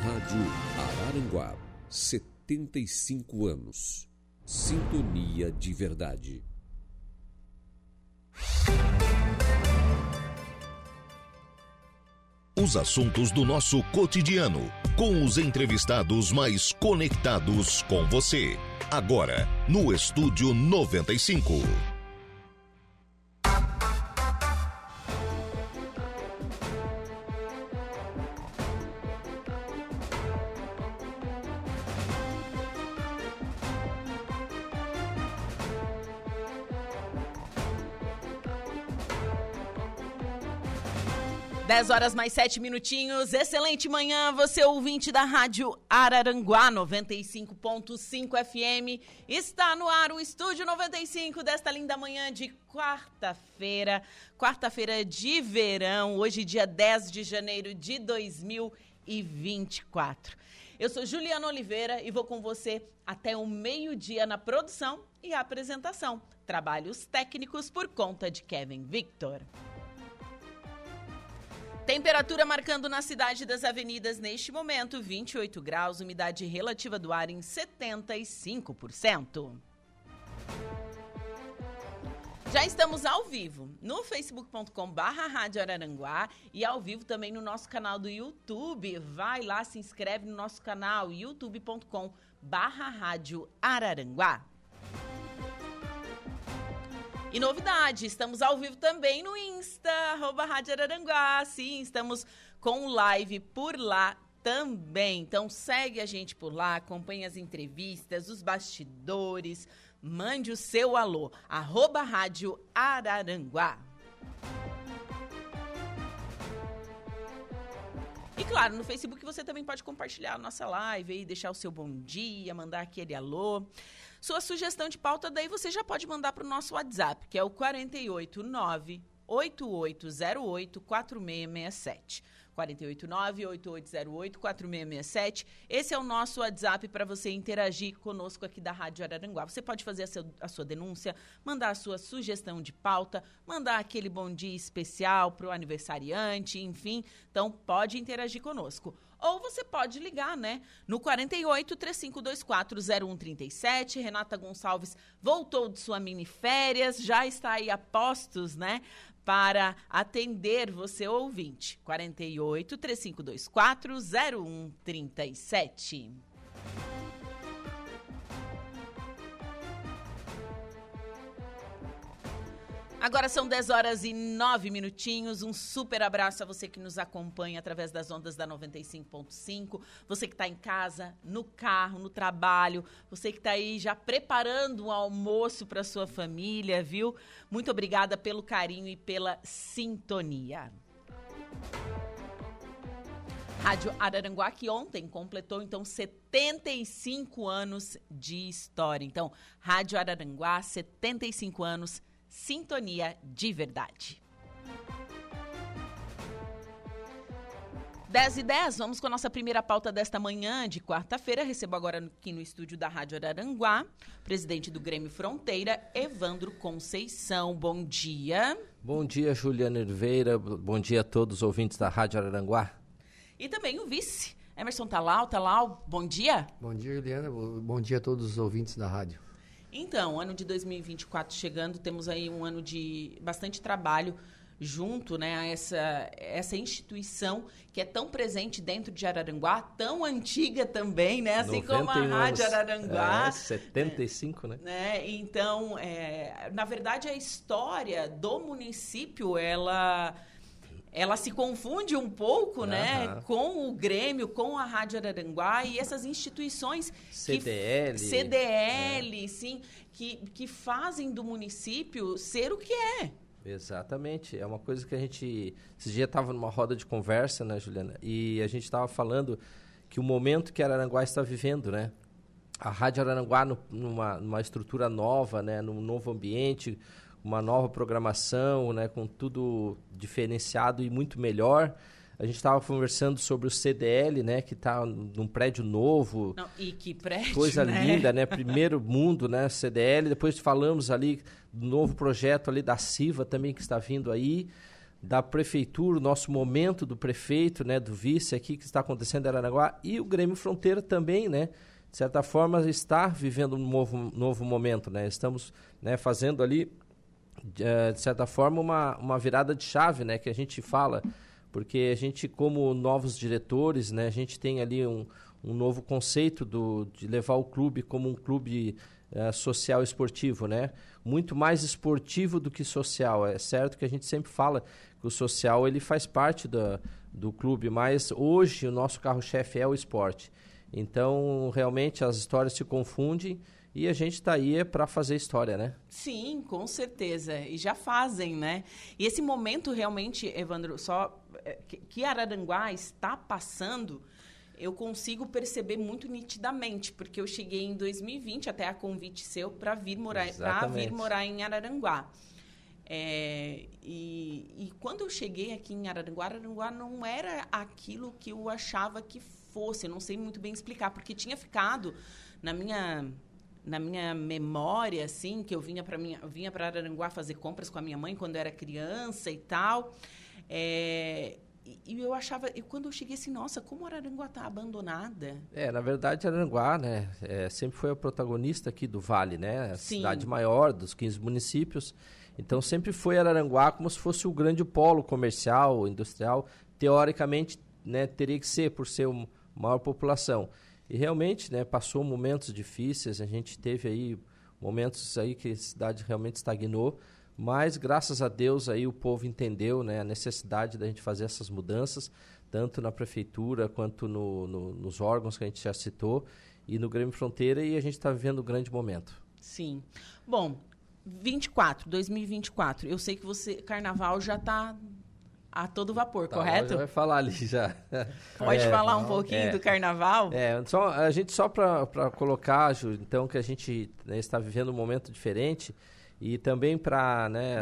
Rádio Araranguá, 75 anos. Sintonia de verdade. Os assuntos do nosso cotidiano, com os entrevistados mais conectados com você. Agora, no Estúdio 95. 10 horas mais 7 minutinhos. Excelente manhã, você ouvinte da Rádio Araranguá 95.5 FM. Está no ar o Estúdio 95 desta linda manhã de quarta-feira. Quarta-feira de verão, hoje, dia 10 de janeiro de 2024. Eu sou Juliana Oliveira e vou com você até o meio-dia na produção e apresentação. Trabalhos técnicos por conta de Kevin Victor. Temperatura marcando na cidade das avenidas neste momento 28 graus, umidade relativa do ar em 75%. Já estamos ao vivo no facebook.com barra Rádio Araranguá e ao vivo também no nosso canal do YouTube. Vai lá, se inscreve no nosso canal youtube.com barra Rádio Araranguá. E novidade, estamos ao vivo também no Insta, arroba Rádio Araranguá. Sim, estamos com live por lá também. Então segue a gente por lá, acompanhe as entrevistas, os bastidores, mande o seu alô, arroba Rádio Araranguá. E claro, no Facebook você também pode compartilhar a nossa live e deixar o seu bom dia, mandar aquele alô. Sua sugestão de pauta, daí você já pode mandar para o nosso WhatsApp, que é o 489 8808 4667. 489-8808-4667. Esse é o nosso WhatsApp para você interagir conosco aqui da Rádio Araranguá. Você pode fazer a, seu, a, sua denúncia, mandar a sua sugestão de pauta, mandar aquele bom dia especial para o aniversariante, enfim. Então, pode interagir conosco. Ou você pode ligar, né? No 48 3524 0137. Renata Gonçalves voltou de sua mini férias, já está aí a postos, né? para atender você ouvinte. 48 3524 0137. Agora são 10 horas e 9 minutinhos. Um super abraço a você que nos acompanha através das ondas da 95.5. Você que está em casa, no carro, no trabalho. Você que está aí já preparando um almoço para sua família, viu? Muito obrigada pelo carinho e pela sintonia. Rádio Araranguá, que ontem completou, então, 75 anos de história. Então, Rádio Araranguá, 75 anos Sintonia de Verdade. 10 e 10, vamos com a nossa primeira pauta desta manhã de quarta-feira. Recebo agora aqui no estúdio da Rádio Araranguá, presidente do Grêmio Fronteira, Evandro Conceição. Bom dia. Bom dia, Juliana Oliveira. Bom dia a todos os ouvintes da Rádio Araranguá. E também o vice, Emerson Talau. Talau, bom dia. Bom dia, Juliana. Bom dia a todos os ouvintes da rádio. Então, ano de 2024 chegando, temos aí um ano de bastante trabalho junto né, a essa, essa instituição que é tão presente dentro de Araranguá, tão antiga também, né? Assim como a Rádio Araranguá. É, 75, né? né? Então, é, na verdade, a história do município, ela ela se confunde um pouco, né, com o Grêmio, com a Rádio Araranguá e essas instituições CDL, que, CDL, é. sim, que, que fazem do município ser o que é. Exatamente, é uma coisa que a gente esse dia estava numa roda de conversa, né, Juliana, e a gente estava falando que o momento que Araranguá está vivendo, né, a Rádio Araranguá no, numa, numa estrutura nova, né, num novo ambiente, uma nova programação, né, com tudo diferenciado e muito melhor. A gente estava conversando sobre o CDL, né, que está num prédio novo. Não, e que prédio, Coisa né? linda, né? Primeiro mundo, né, CDL. Depois falamos ali do novo projeto ali da Siva também que está vindo aí. da prefeitura, o nosso momento do prefeito, né, do vice aqui que está acontecendo em Aranaguá e o Grêmio Fronteira também, né, de certa forma está vivendo um novo, novo momento, né, estamos né, fazendo ali de, eh, de certa forma uma, uma virada de chave, né, que a gente fala, porque a gente como novos diretores, né, a gente tem ali um, um novo conceito do, de levar o clube como um clube uh, social esportivo, né? Muito mais esportivo do que social. É certo que a gente sempre fala que o social ele faz parte da, do clube, mas hoje o nosso carro-chefe é o esporte. Então, realmente, as histórias se confundem e a gente está aí para fazer história, né? Sim, com certeza. E já fazem, né? E esse momento realmente, Evandro, só eh, que Araranguá está passando eu consigo perceber muito nitidamente, porque eu cheguei em 2020 até a convite seu para vir morar para vir morar em Araranguá. É, e, e, quando eu cheguei aqui em Araranguá, Araranguá não era aquilo que eu achava que fosse. Eu não sei muito bem explicar, porque tinha ficado na minha na minha memória, assim, que eu vinha para minha vinha para Araranguá fazer compras com a minha mãe quando eu era criança e tal. É, e, eu achava, e quando eu cheguei assim, nossa, como Araranguá está abandonada? É, na verdade, Araranguá, né, é, sempre foi a protagonista aqui do Vale, né? A Sim. cidade maior dos 15 municípios. Então, sempre foi Araranguá como se fosse o grande polo comercial, industrial. Teoricamente, né, teria que ser, por ser uma maior população. E realmente, né, passou momentos difíceis, a gente teve aí momentos aí que a cidade realmente estagnou, mas graças a Deus aí o povo entendeu né, a necessidade da gente fazer essas mudanças, tanto na prefeitura quanto no, no, nos órgãos que a gente já citou e no Grêmio Fronteira e a gente está vivendo um grande momento. Sim. Bom, 24, 2024. Eu sei que você carnaval já está a todo vapor, tá, correto? Já vai falar ali já. Pode é, falar um pouquinho é, do carnaval? É, só, a gente só para colocar, Ju, então, que a gente né, está vivendo um momento diferente, e também para né,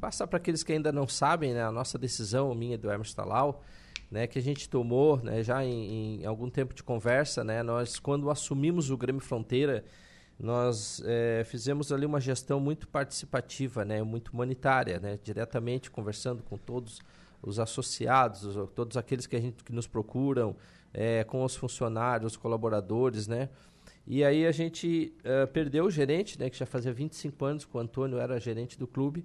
passar para aqueles que ainda não sabem, né, a nossa decisão, minha do Hermes Talau, né, que a gente tomou né, já em, em, algum tempo de conversa, né, nós quando assumimos o Grêmio Fronteira, nós é, fizemos ali uma gestão muito participativa, né, muito humanitária, né, diretamente conversando com todos os associados, todos aqueles que, a gente, que nos procuram, é, com os funcionários, os colaboradores, né, e aí a gente uh, perdeu o gerente, né, que já fazia 25 anos que o Antônio era gerente do clube,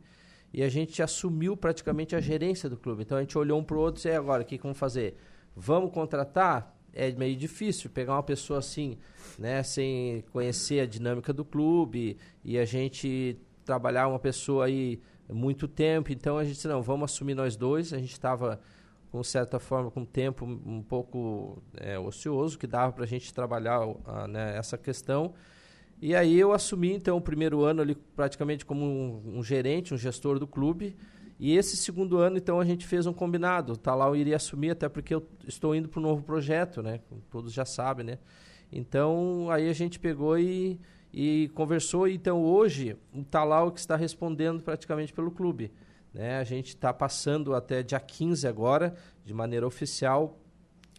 e a gente assumiu praticamente a gerência do clube. Então a gente olhou um para o outro e disse, agora, o que, que vamos fazer? Vamos contratar? É meio difícil pegar uma pessoa assim, né, sem conhecer a dinâmica do clube, e a gente trabalhar uma pessoa aí muito tempo. Então a gente disse, não, vamos assumir nós dois. A gente estava com certa forma, com tempo um pouco é, ocioso, que dava para a gente trabalhar a, né, essa questão. E aí eu assumi, então, o primeiro ano ali praticamente como um, um, gerente, um gestor do clube. E esse segundo ano, então, a gente fez um combinado. O Talau iria assumir, até porque eu estou indo para um novo projeto, né? Todos já sabem, né? Então, aí a gente pegou e, e conversou. Então, hoje, o Talau que está respondendo praticamente pelo clube. Né? A gente está passando até dia 15 agora, de maneira oficial.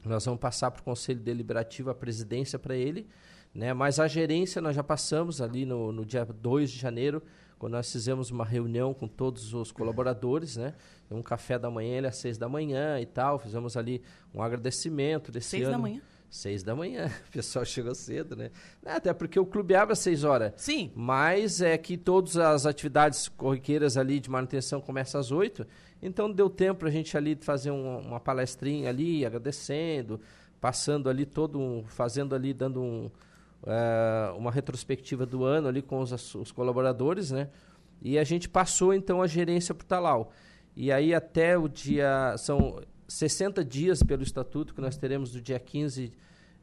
Nós vamos passar para o Conselho Deliberativo a presidência para ele. Né? Mas a gerência nós já passamos ali no, no dia 2 de janeiro, quando nós fizemos uma reunião com todos os colaboradores, né? Um café da manhã, ele às seis da manhã e tal. Fizemos ali um agradecimento desse seis ano. Seis da manhã? Seis da manhã. O pessoal chegou cedo, né? Até porque o clube abre às seis horas. Sim. Mas é que todas as atividades corriqueiras ali de manutenção começam às oito. Então deu tempo para a gente ali fazer um, uma palestrinha ali, agradecendo, passando ali todo um, fazendo ali, dando um, uh, uma retrospectiva do ano ali com os, os colaboradores, né? E a gente passou então a gerência para o Talau. E aí até o dia. São 60 dias pelo estatuto que nós teremos do dia 15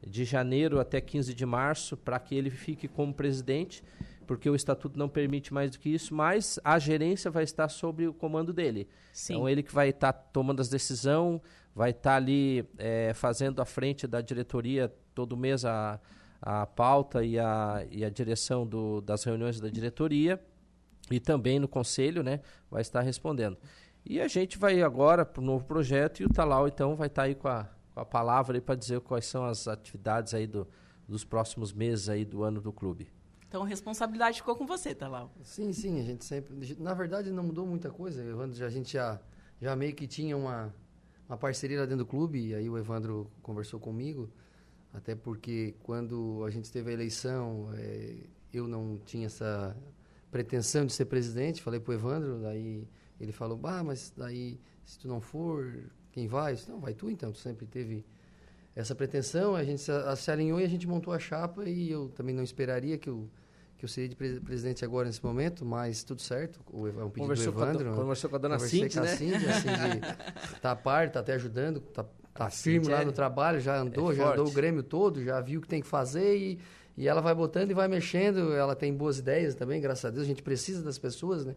de janeiro até 15 de março para que ele fique como presidente, porque o estatuto não permite mais do que isso, mas a gerência vai estar sob o comando dele. Sim. Então ele que vai estar tomando as decisões, vai estar ali é, fazendo à frente da diretoria todo mês a, a pauta e a, e a direção do, das reuniões da diretoria e também no conselho, né, vai estar respondendo. E a gente vai agora para o novo projeto e o Talau, então, vai estar tá aí com a, com a palavra para dizer quais são as atividades aí do, dos próximos meses aí do ano do clube. Então, a responsabilidade ficou com você, Talau. Sim, sim, a gente sempre... Na verdade, não mudou muita coisa, Evandro, a gente já, já meio que tinha uma, uma parceria lá dentro do clube, e aí o Evandro conversou comigo, até porque quando a gente teve a eleição, é, eu não tinha essa pretensão de ser presidente, falei pro Evandro, daí ele falou, bah, mas daí se tu não for, quem vai? Eu disse, não, vai tu então, tu sempre teve essa pretensão, a gente se, se alinhou e a gente montou a chapa e eu também não esperaria que eu que eu seria de pre presidente agora nesse momento, mas tudo certo. O, é um pedido conversou do Evandro. Com a, conversou com a dona Conversei Cindy, com a né? Cindy, a Cindy tá a par, tá até ajudando, tá, tá firme lá é- no trabalho, já andou, é já andou o. Grêmio todo, já viu o que tem que fazer e, e ela vai botando e vai mexendo. Ela tem boas ideias também, graças a Deus. A gente precisa das pessoas, né?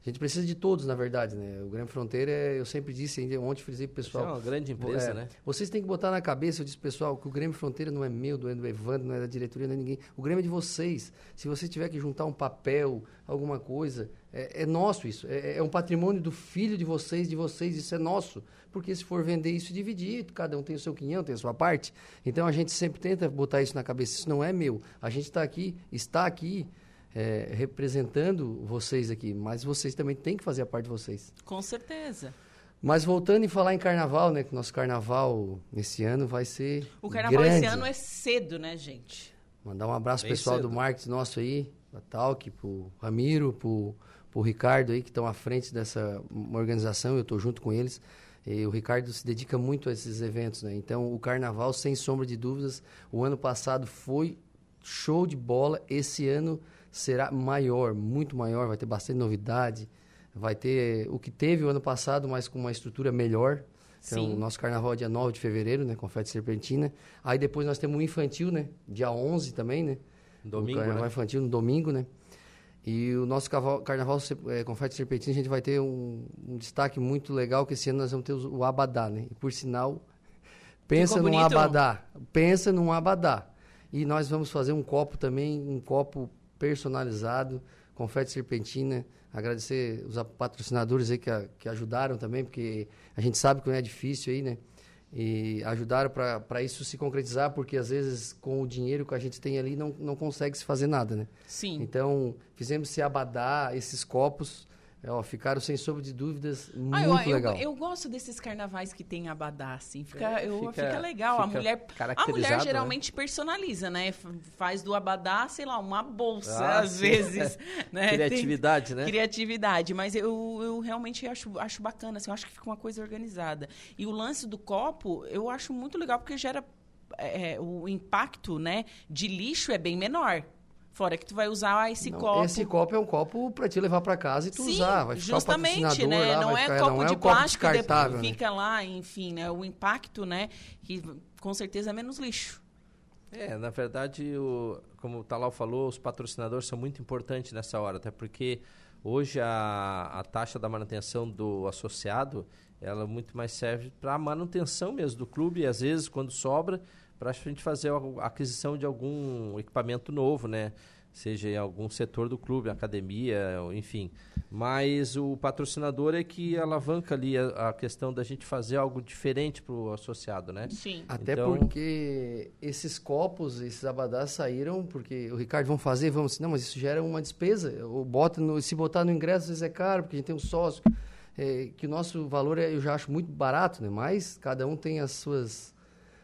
A gente precisa de todos, na verdade, né? O Grêmio Fronteira, é- eu sempre disse, ontem frisei pro Isso é pessoal. uma grande empresa, É, né? Vocês têm que botar na cabeça, eu disse pessoal, que o Grêmio Fronteira não é meu, não é do Evandro, não é da diretoria, não é ninguém. O Grêmio é de vocês. Se você tiver que juntar um papel, alguma coisa, é, é nosso isso. É, é um patrimônio do filho de vocês, de vocês, isso é nosso. Porque se for vender isso e dividir, cada um tem o seu quinhão, tem a sua parte. Então a gente sempre tenta botar isso na cabeça. Isso não é meu. A gente está aqui, está aqui é, representando vocês aqui, mas vocês também têm que fazer a parte de vocês. Com certeza. Mas voltando em falar em carnaval, né? Que nosso carnaval esse ano vai ser. O carnaval grande. esse ano é cedo, né, gente? Mandar um abraço Bem pessoal cedo. do marketing nosso aí, da Talk, pro Ramiro, pro, pro Ricardo aí, que estão à frente dessa organização, eu estou junto com eles. E o Ricardo se dedica muito a esses eventos, né? Então, o carnaval, sem sombra de dúvidas, o ano passado foi show de bola. Esse ano será maior, muito maior, vai ter bastante novidade. Vai ter o que teve o ano passado, mas com uma estrutura melhor. Então, Sim. o nosso carnaval é dia 9 de fevereiro, né? Confete Serpentina. Aí depois nós temos o infantil, né? Dia 11 também, né? Domingo, o carnaval né? infantil no domingo, né? E o nosso carnaval é, Confete Serpentina, a gente vai ter um, um destaque muito legal, que esse ano nós vamos ter o Abadá, né? E por sinal, pensa Ficou num bonito? Abadá. Pensa num Abadá. E nós vamos fazer um copo também, um copo personalizado, Confete Serpentina. Agradecer os patrocinadores aí que, a- que ajudaram também, porque a gente sabe que não é difícil aí, né? E ajudaram para isso se concretizar, porque às vezes com o dinheiro que a gente tem ali não, não consegue se fazer nada, né? Sim. Então, fizemos esse abadá, esses copos, é, ó, ficaram sem sombra de dúvidas, Ah, muito eu, eu- legal. Eu, gosto desses carnavais que tem abadá, assim. Fica, É, eu- fica- fica legal. a fica mulher, a mulher né? geralmente personaliza, né? Faz do abadá, sei lá, uma bolsa, Ah, às vezes. né? Tem- Criatividade, né? Criatividade, mas eu, eu realmente acho, acho bacana, assim, eu acho que fica uma coisa organizada. E o lance do copo, eu acho muito legal, porque gera é, o impacto, né, de lixo é bem menor. Fora que tu vai usar esse Não, copo. Esse copo é um copo para te levar para casa e tu Sim, usar. Vai ficar o justamente, patrocinador né? lá, não vai é ficar- copo não é de copo plástico depois né? fica lá, enfim, né? O impacto, né? Que com certeza é menos lixo. É, na verdade, o, como o Talal falou, os patrocinadores são muito importantes nessa hora, até porque hoje a, a taxa da manutenção do associado, ela muito mais serve para a manutenção mesmo do clube, e às vezes, quando sobra, para a gente fazer a aquisição de algum equipamento novo, né? Seja em algum setor do clube, academia, ou enfim. Mas o patrocinador é que alavanca ali a, a questão da gente fazer algo diferente para o associado, né? Sim. Até Então- porque esses copos, esses abadás saíram porque o Ricardo vamos fazer, vamos assim, não, mas isso gera uma despesa. Ou bota no, se botar no ingresso, às vezes é caro, porque a gente tem um sócio. É, que o nosso valor é, eu já acho muito barato, né? Mas cada um tem as suas,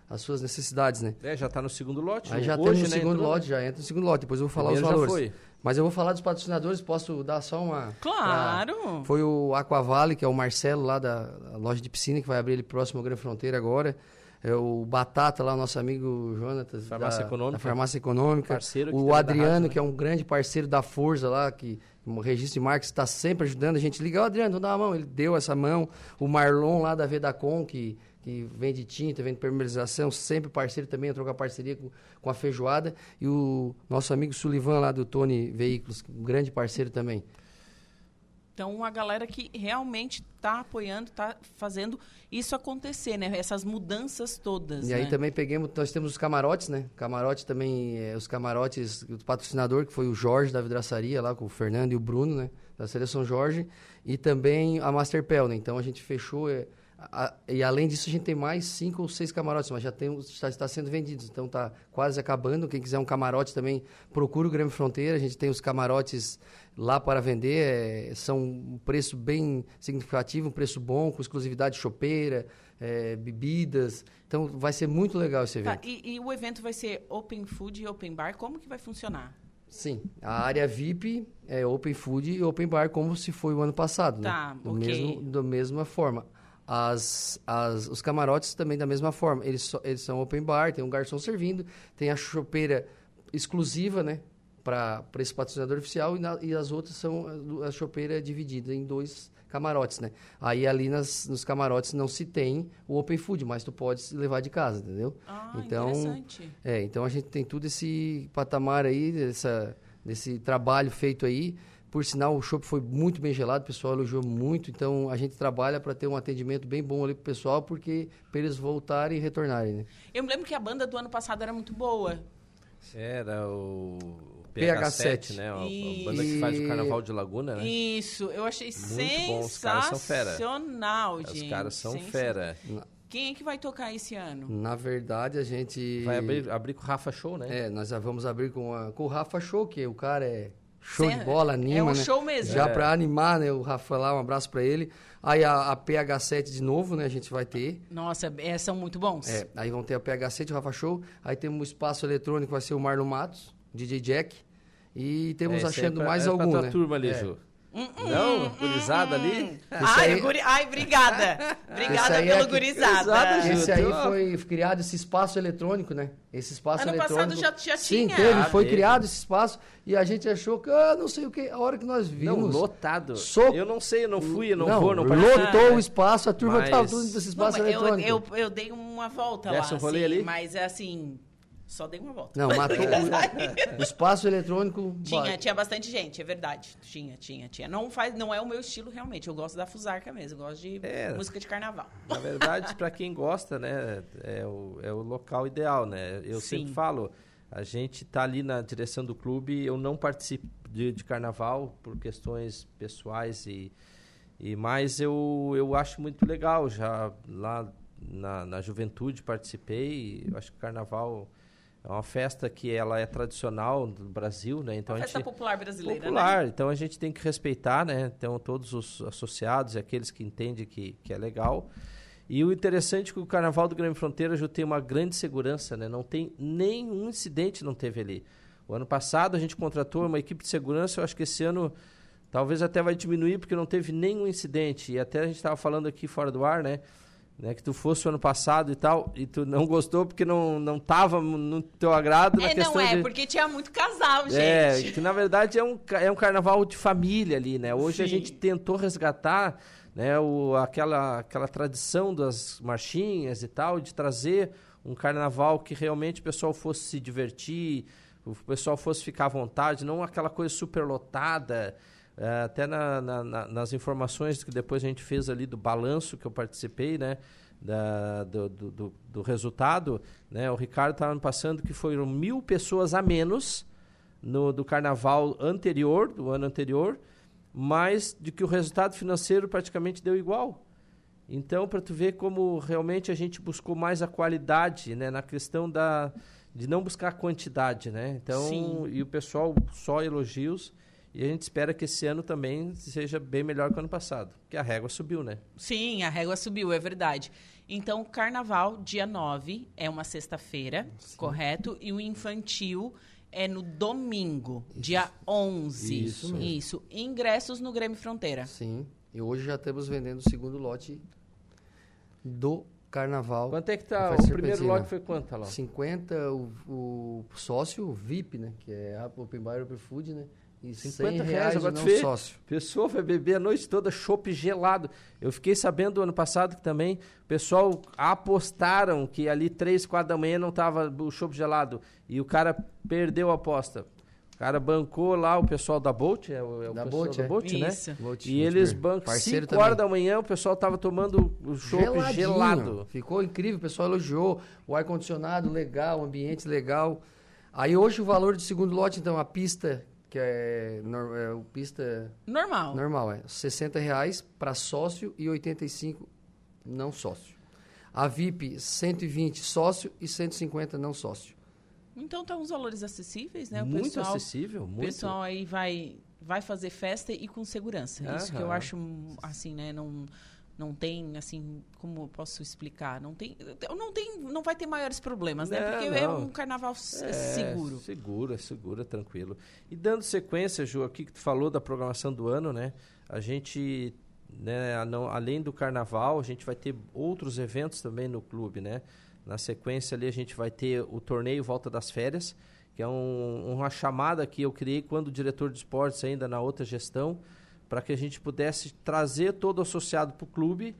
as suas necessidades, né? É, já está no segundo lote. Aí já hoje, temos o né, segundo entrou, né? lote, já entra no segundo lote. Depois eu vou falar Primeiro os já valores. foi. Mas eu vou falar dos patrocinadores, posso dar só uma. Claro. pra- Foi o Aquavale, que é o Marcelo lá da, loja de piscina, que vai abrir ele próximo ao Grande Fronteira agora. É o Batata lá, nosso amigo Jonatas. Farmácia da, Econômica. Da Farmácia Econômica. Parceiro o Adriano, rádio, né? que é um grande parceiro da Forza lá, que o registro de marcas está sempre ajudando a gente. Liga, ô Adriano, dá uma mão. Ele deu essa mão. O Marlon lá da Vedacom, que, que vende tinta, vende permeabilização, sempre parceiro também, entrou com a parceria com, com a feijoada. E o nosso amigo Sullivan lá do Tony Veículos, um grande parceiro também. Então, uma galera que realmente está apoiando, está fazendo isso acontecer, né? Essas mudanças todas. E aí né? também peguemos, nós temos os camarotes, né? Camarote também, é, os camarotes do patrocinador, que foi o Jorge da vidraçaria lá, com o Fernando e o Bruno, né? Da Seleção Jorge. E também a Masterpel, né? Então a gente fechou é, a- e além disso, a gente tem mais cinco ou seis camarotes, mas já tem, está, está sendo vendidos. Então está quase acabando. Quem quiser um camarote também, procura o Grêmio Fronteira. A gente tem os camarotes lá para vender. é, são um preço bem significativo, um preço bom, com exclusividade chopeira, é, bebidas. Então vai ser muito legal esse Tá, evento. e, e o evento vai ser open food e open bar? Como que vai funcionar? Sim, a área VIP é open food e open bar como se foi o ano passado, Tá, né? Do ok. mesmo, da mesma forma. As, as, os camarotes também da mesma forma. Eles, só- eles são open bar, tem um garçom servindo, tem a chopeira exclusiva, né? Para esse patrocinador oficial e, na- e as outras são a, a chopeira dividida em dois camarotes, né? Aí ali nas, nos camarotes não se tem o open food, mas tu pode levar de casa, entendeu? Ah, Então, interessante. É, então a gente tem tudo esse patamar aí, dessa, desse trabalho feito aí. Por sinal, o chopp foi muito bem gelado, o pessoal elogiou muito. Então a gente trabalha para ter um atendimento bem bom ali pro pessoal, porque para eles voltarem e retornarem, né? Eu me lembro que a banda do ano passado era muito boa. Era o PH7, PH7, né? A, a banda que faz o Carnaval de Laguna, né? Isso, eu achei Muito bom, os caras são fera. sensacional, Os gente. caras são fera. Quem é que vai tocar esse ano? Na verdade, a gente. Vai abrir, abrir com o Rafa Show, né? É, nós já vamos abrir com, a, com o Rafa Show, que o cara é show Cê- de bola, anima, é um né? show mesmo. Já É. para animar, né? O Rafa lá, um abraço para ele. Aí a, a PH7 de novo, né? A gente vai ter. Nossa, é, são muito bons. É, aí vão ter a PH7, o Rafa Show. Aí temos o espaço eletrônico, vai ser o Marlon Matos, DJ Jack. E temos É, achando é pra- mais é algum, né? turma ali, É. Ju. Não, gurizada ali. Ai, aí- guri- ai, obrigada. Obrigada é pelo que- gurizada. Esse aí Eu- foi criado esse espaço eletrônico, né? Esse espaço Ano passado eletrônico. já- já Sim, tinha. teve, Ah, foi teve. criado esse espaço e a gente achou que, ah, não sei o que, a hora que nós Não, vimos. lotado. So- Eu não sei, eu não fui, eu não, não, vou, não lotou participei. o espaço, a turma Mas- tava tudo nesse Não, espaço eu, eletrônico. eu, eu dei uma volta Desce lá, um rolê assim, ali? mas é assim, só dei uma volta. Não, matou o, o espaço eletrônico. Tinha, tinha bastante gente, é verdade. Tinha, tinha, tinha. Não, faz, não é o meu estilo realmente. Eu gosto da Fusarca mesmo. Eu gosto de É. música de carnaval. Na verdade, para quem gosta, né, é o, é o local ideal, né? Eu Sim. sempre falo, a gente tá ali na direção do clube, eu não participo de, de carnaval por questões pessoais e, e mais eu, eu acho muito legal. Já lá na, na juventude participei, eu acho que o carnaval é uma festa que ela é tradicional do Brasil, né? Então Uma a festa gente popular brasileira, né? popular, então a gente tem que respeitar, né? Então todos os associados e aqueles que entendem que, que é legal. E o interessante é que o Carnaval do Grande Fronteira já tem uma grande segurança, né? Não tem nenhum incidente não teve ali. O ano passado a gente contratou uma equipe de segurança, eu acho que esse ano talvez até vai diminuir porque não teve nenhum incidente. E até a gente estava falando aqui fora do ar, né? Né? Que tu fosse o ano passado e tal, e tu não gostou porque não não estava no teu agrado É, não é, de... porque tinha muito casal, gente. É, que na verdade é um, é um carnaval de família ali, né? Hoje a Sim. gente tentou resgatar né, o, aquela, aquela tradição das marchinhas e tal, de trazer um carnaval que realmente o pessoal fosse se divertir, o pessoal fosse ficar à vontade, não aquela coisa super lotada. É, até na- na- na- nas informações que depois a gente fez ali do balanço que eu participei, né? da- do, do, do- do resultado, né? O Ricardo estava me passando que foram mil pessoas a menos no, do carnaval anterior, do ano anterior, mas de que o resultado financeiro praticamente deu igual. Então, para tu ver como realmente a gente buscou mais a qualidade, né, na questão da de não buscar a quantidade, né? Então, Sim. e o pessoal só elogios e a gente espera que esse ano também seja bem melhor que o ano passado, porque a régua subiu, né? Sim, a régua subiu, é verdade. Então, o carnaval, dia 9, é uma sexta-feira, correto? E o infantil é no domingo, dia 11. Isso mesmo. Isso. Ingressos no Grêmio Fronteira. Sim. E hoje já estamos vendendo o segundo lote do carnaval. Quanto é que tá? O primeiro lote foi quanto, Alô? 50 o, o sócio VIP, né? Que é a Open Bar Open Food, né? E 50 100 reais, reais agora não sócio. Pessoa vai beber a noite toda chopp gelado. Eu fiquei sabendo ano passado que também o pessoal apostaram que ali 3, 4 da manhã não tava o chopp gelado. E o cara perdeu a aposta. O cara bancou lá o pessoal da Bolt, é o, é o Da pessoal Bolt, da é. Bolt, né? Isso. Vote- E eles bancam Parceiro 5 horas da manhã, o pessoal tava tomando o chopp gelado. Ficou incrível, o pessoal elogiou. O ar-condicionado legal, o ambiente legal. Aí hoje o valor do segundo lote, então, a pista, que é, nor- é o pista Normal. normal, é 60 reais para sócio e 85 não sócio. A VIP, 120 sócio e 150 não sócio. Então tá uns valores acessíveis, né? O muito pessoal, acessível, O muito. pessoal aí vai, vai fazer festa e com segurança. Isso que eu Aham. acho, assim, né? Não, não tem, assim, como eu posso explicar? Não tem, não tem, não vai ter maiores problemas, né? Não, Porque é não. um carnaval É, seguro. Seguro, é seguro, é tranquilo. E dando sequência, Ju, aqui que tu falou da programação do ano, né? A gente, né, não- além do carnaval, a gente vai ter outros eventos também no clube, né? Na sequência ali a gente vai ter o torneio Volta das Férias, que é um- uma chamada que eu criei quando diretor de esportes ainda na outra gestão, para que a gente pudesse trazer todo o associado para o clube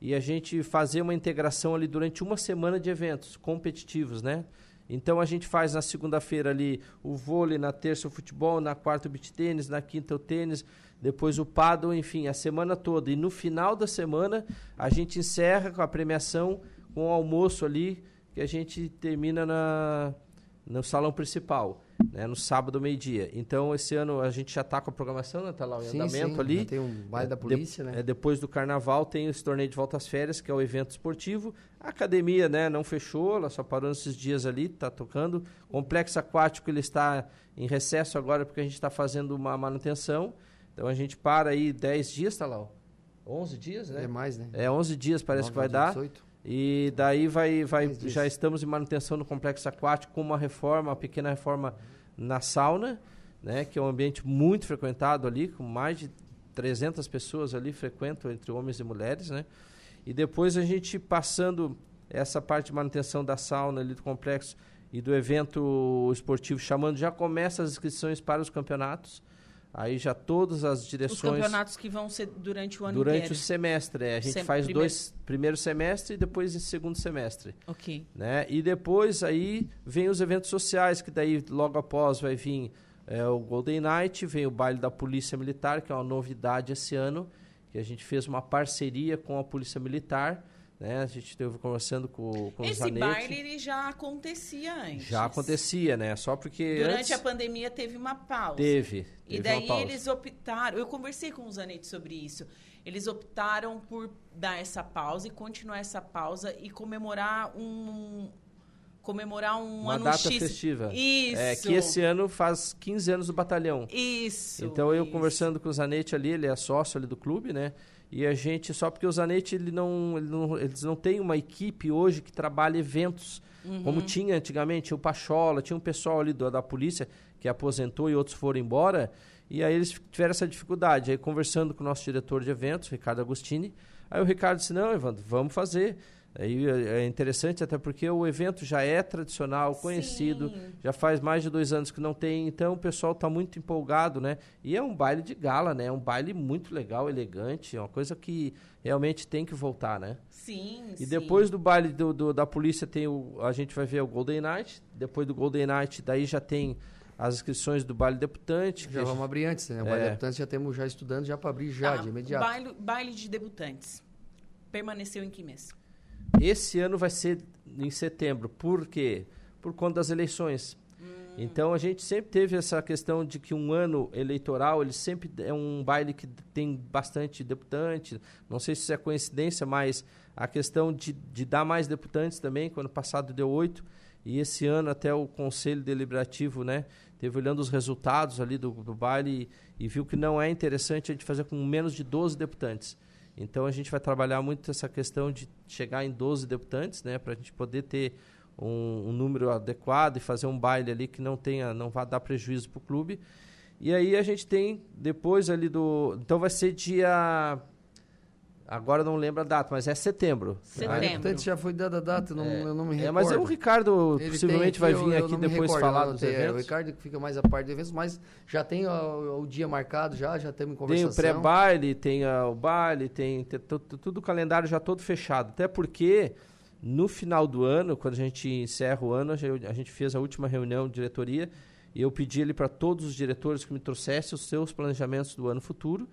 e a gente fazer uma integração ali durante uma semana de eventos competitivos, né? Então a gente faz na segunda-feira ali o vôlei, na terça o futebol, na quarta o beach tênis, na quinta o tênis, depois o paddle, enfim, a semana toda. E no final da semana a gente encerra com a premiação com o almoço ali que a gente termina na, no salão principal, né, no sábado meio-dia. Então esse ano a gente já está com a programação, né, tá lá o Sim, andamento sim, ali. tem um baile da É, de- polícia, né? é, depois do carnaval tem esse torneio de volta às férias, que é o evento esportivo. A academia, né, não fechou, ela só parou nesses dias ali, tá tocando. O complexo aquático ele está em recesso agora porque a gente está fazendo uma manutenção. Então a gente para aí 10 dias, tá lá, ó. 11 dias, né? É mais, né? É 11 dias parece Nove, que vai dia dar. 18. E daí vai, vai já estamos em manutenção no complexo aquático com uma reforma, uma pequena reforma na sauna, né, que é um ambiente muito frequentado ali, com mais de 300 pessoas ali frequentam entre homens e mulheres, né? E depois a gente passando essa parte de manutenção da sauna ali do complexo e do evento esportivo chamando, já começa as inscrições para os campeonatos. Aí já todas as Os direções campeonatos que vão ser durante o ano durante inteiro. o semestre, é. a gente Sem- faz primeiro- dois primeiro semestre e depois em segundo semestre Ok. né? E depois aí vem os eventos sociais, que daí logo após vai vir é, o Golden Night, vem o baile da Polícia Militar, que é uma novidade esse ano, que a gente fez uma parceria com a Polícia Militar, né? A gente esteve conversando com, com o Esse Zanetti. baile ele já acontecia antes. Já acontecia, né? Só porque Durante antes a pandemia teve uma pausa. teve, E teve daí uma pausa. eles optaram, eu conversei com o Zanetti sobre isso. Eles optaram por dar essa pausa e continuar essa pausa e comemorar um comemorar um uma ano data X. festiva. Isso. É que esse ano faz 15 anos do batalhão. Isso. Então eu isso. conversando com o Zanetti ali, ele é sócio ali do clube, né? E a gente, só porque o Zanetti ele não, ele não, eles não têm uma equipe hoje que trabalha eventos, Uhum. como tinha antigamente, o Pachola, tinha um pessoal ali do- da polícia que aposentou e outros foram embora, e aí eles tiveram essa dificuldade. Aí conversando com o nosso diretor de eventos, Ricardo Agostini, aí o Ricardo disse, não, Evandro, vamos fazer. Aí é é interessante até porque o evento já é tradicional, conhecido, Sim. já faz mais de dois anos que não tem, então o pessoal está muito empolgado, né? E é um baile de gala, né? É um baile muito legal, elegante, é uma coisa que realmente tem que voltar, né? Sim, E sim. depois do baile do, do- da polícia tem o, a gente vai ver o Golden Night, depois do Golden Night daí já tem as inscrições do baile deputante. Já vamos gente- abrir antes, né? O baile É. deputante já temos já estudando já para abrir já, Tá, de imediato. Baile, baile de debutantes. Permaneceu em que mês? Esse ano vai ser em setembro. Por quê? Por conta das eleições. Então a gente sempre teve essa questão de que um ano eleitoral ele sempre é um baile que tem bastante deputante. Não sei se isso é coincidência, mas a questão de, de dar mais deputantes também, que ano passado deu oito, e esse ano até o Conselho Deliberativo, né, teve olhando os resultados ali do, do baile e, e viu que não é interessante a gente fazer com menos de 12 deputantes. Então a gente vai trabalhar muito essa questão de chegar em 12 deputantes, né, para a gente poder ter um, um número adequado e fazer um baile ali que não tenha, não vá dar prejuízo para o clube. E aí a gente tem depois ali do, então vai ser dia, agora não lembro a data, mas é setembro. Setembro. A deputante já foi dada a data, eu não, eu não me recordo. É, mas é o Ricardo Ele possivelmente vai vir eu- eu aqui me depois recordo, falar eu dos anotei, é, eventos. o Ricardo que fica mais a parte de eventos, mas já tem o, o dia marcado, já, já temos em Tem conversação. o pré-baile, tem ah, o baile, tem, tem tu- tu- tudo o calendário já todo fechado. Até porque no final do ano, quando a gente encerra o ano, a gente, a gente fez a última reunião de diretoria e eu pedi ali para todos os diretores que me trouxessem os seus planejamentos do ano futuro,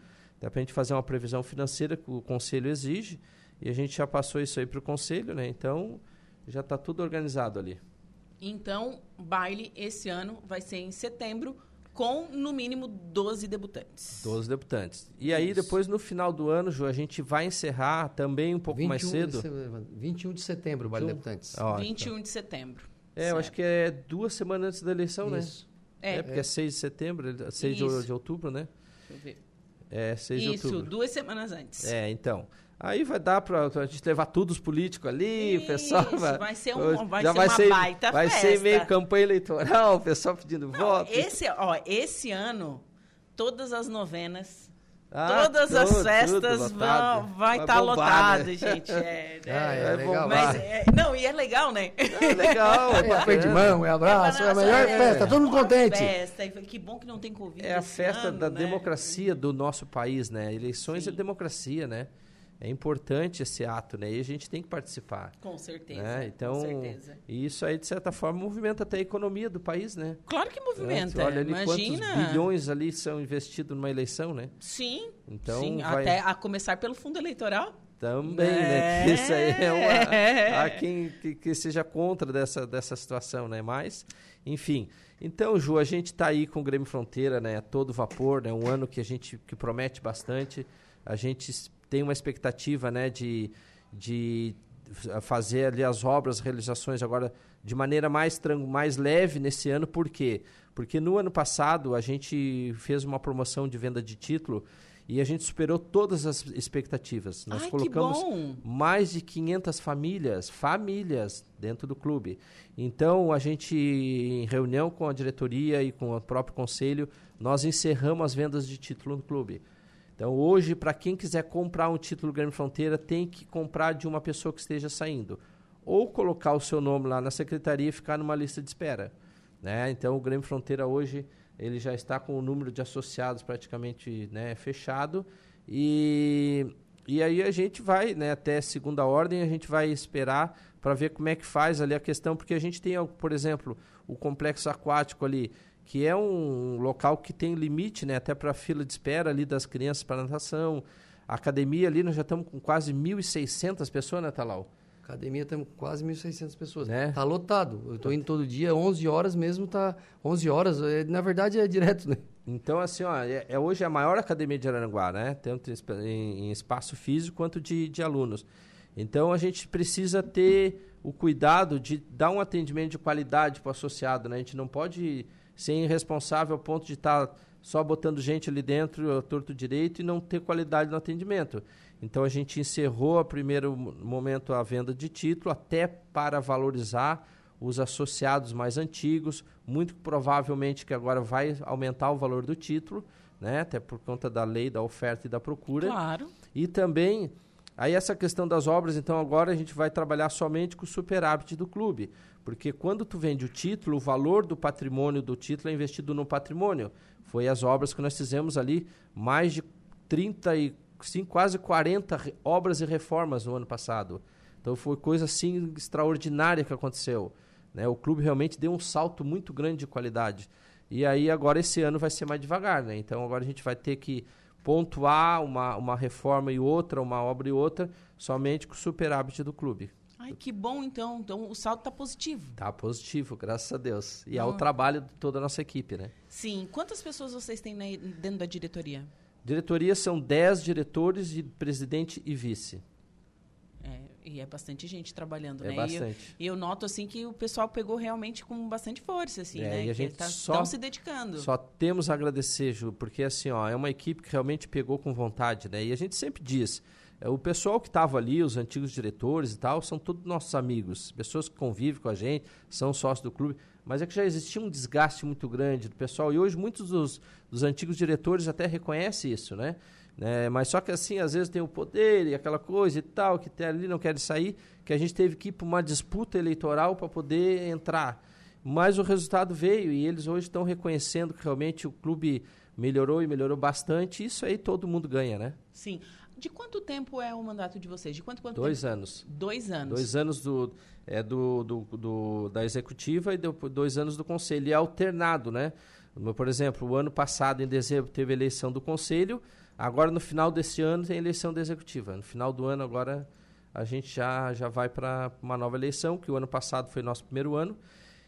para a gente fazer uma previsão financeira que o conselho exige. E a gente já passou isso aí para o conselho, né? Então já está tudo organizado ali. Então, baile esse ano vai ser em setembro com no mínimo 12 debutantes. 12 debutantes. E aí, depois, no final do ano, Ju, a gente vai encerrar também um pouco mais cedo. De, 21 de setembro, o baile de debutantes. Ó, 21 então. de setembro. É, certo. eu acho que é duas semanas antes da eleição, né? Isso. né? É, é porque é. é 6 de setembro, 6 de, de outubro, né? Deixa eu ver. É, 6 Isso, de outubro. Isso, duas semanas antes. É, então. Aí vai dar para a gente levar todos os políticos ali, Isso, o pessoal vai, vai ser, um, vai já ser vai uma ser, baita vai festa. Vai ser meio campanha eleitoral, o pessoal pedindo Não, voto. Esse, ó, esse ano, todas as novenas ah, Todas tudo, as festas vão, vai estar tá lotado, né? gente. É, é, ah, é, é legal. Mas, é, não, e é legal, né? É legal. É, aperto de mão, é abraço, é, a melhor festa, todo mundo contente. Festa, que bom que não tem Covid É a festa ano, da né? democracia do nosso país, né? Eleições Sim. é democracia, né? É importante esse ato, né? E a gente tem que participar. Com certeza. Né? Então, com certeza. isso aí, de certa forma, movimenta até a economia do país, né? Claro que movimenta. É, olha ali Imagina. quantos bilhões ali são investidos numa eleição, né? Sim. Então, sim. Vai... Até a começar pelo fundo eleitoral. Também, é. né? Que isso aí é uma... Há quem que, que, seja contra dessa, dessa situação, né? Mas, enfim. Então, Ju, a gente está aí com o Grêmio Fronteira, né? A todo vapor, né? Um ano que a gente que promete bastante. A gente tem uma expectativa né, de, de fazer ali as obras, realizações agora de maneira mais, mais leve nesse ano. Por quê? Porque no ano passado a gente fez uma promoção de venda de título e a gente superou todas as expectativas. Nós Ai, colocamos mais de 500 famílias, famílias dentro do clube. Então a gente em reunião com a diretoria e com o próprio conselho, nós encerramos as vendas de título no clube. Então, hoje, para quem quiser comprar um título Grêmio Fronteira, tem que comprar de uma pessoa que esteja saindo. Ou colocar o seu nome lá na secretaria e ficar numa lista de espera. Né? Então, o Grêmio Fronteira hoje ele já está com o número de associados praticamente né, fechado. E, e aí a gente vai, né, até segunda ordem, a gente vai esperar para ver como é que faz ali a questão, porque a gente tem, por exemplo, o complexo aquático ali que é um local que tem limite, né, até para fila de espera ali das crianças para natação. A academia ali nós já estamos com quase 1.600 pessoas, né, Talau? Academia estamos com quase 1.600 pessoas. Né? Tá lotado. Eu estou indo todo dia, 11 horas mesmo, tá 11 horas, é, na verdade é direto, né? Então, assim, ó, é, é hoje a maior academia de Araranguá, né? Tanto em, em espaço físico quanto de, de alunos. Então, a gente precisa ter o cuidado de dar um atendimento de qualidade para o associado, né? A gente não pode ser irresponsável ao ponto de estar tá só botando gente ali dentro, torto direito, e não ter qualidade no atendimento. Então a gente encerrou a primeiro momento a venda de título, até para valorizar os associados mais antigos, muito provavelmente que agora vai aumentar o valor do título, né? até por conta da lei da oferta e da procura. Claro. E também, aí essa questão das obras, então agora a gente vai trabalhar somente com o superávit do clube. Porque quando tu vende o título, o valor do patrimônio do título é investido no patrimônio. Foi as obras que nós fizemos ali, mais de 35, quase 40 obras e reformas no ano passado. Então foi coisa assim extraordinária que aconteceu. Né? O clube realmente deu um salto muito grande de qualidade. E aí agora esse ano vai ser mais devagar, né? Então agora a gente vai ter que pontuar uma, uma reforma e outra, uma obra e outra, somente com o superávit do clube. Que bom então. Então o saldo está positivo. Está positivo, graças a Deus. E é o trabalho de toda a nossa equipe, né? Sim. Quantas pessoas vocês têm na, dentro da diretoria? Diretoria são 10 diretores e presidente e vice. É, e é bastante gente trabalhando, é né? Bastante. E eu, eu, noto assim que o pessoal pegou realmente com bastante força, assim, é, né? E a gente tá, só se dedicando. Só temos a agradecer, Ju, porque assim, ó, é uma equipe que realmente pegou com vontade, né? E a gente sempre diz, o pessoal que estava ali, os antigos diretores e tal, são todos nossos amigos, pessoas que convivem com a gente, são sócios do clube, mas é que já existia um desgaste muito grande do pessoal e hoje muitos dos, dos antigos diretores até reconhecem isso, né? né? Mas só que assim, às vezes tem o poder e aquela coisa e tal, que tem ali não querem sair, que a gente teve que ir para uma disputa eleitoral para poder entrar. Mas o resultado veio e eles hoje estão reconhecendo que realmente o clube melhorou e melhorou bastante. Isso aí todo mundo ganha, né? Sim. De quanto tempo é o mandato de vocês? De quanto, quanto Dois tempo? anos. Dois anos. Dois anos do, é, do, do, do, da executiva e dois anos do conselho. E é alternado, né? Por exemplo, o ano passado, em dezembro, teve eleição do conselho. Agora, no final desse ano, tem eleição da executiva. No final do ano, agora, a gente já, já vai para uma nova eleição, que o ano passado foi nosso primeiro ano.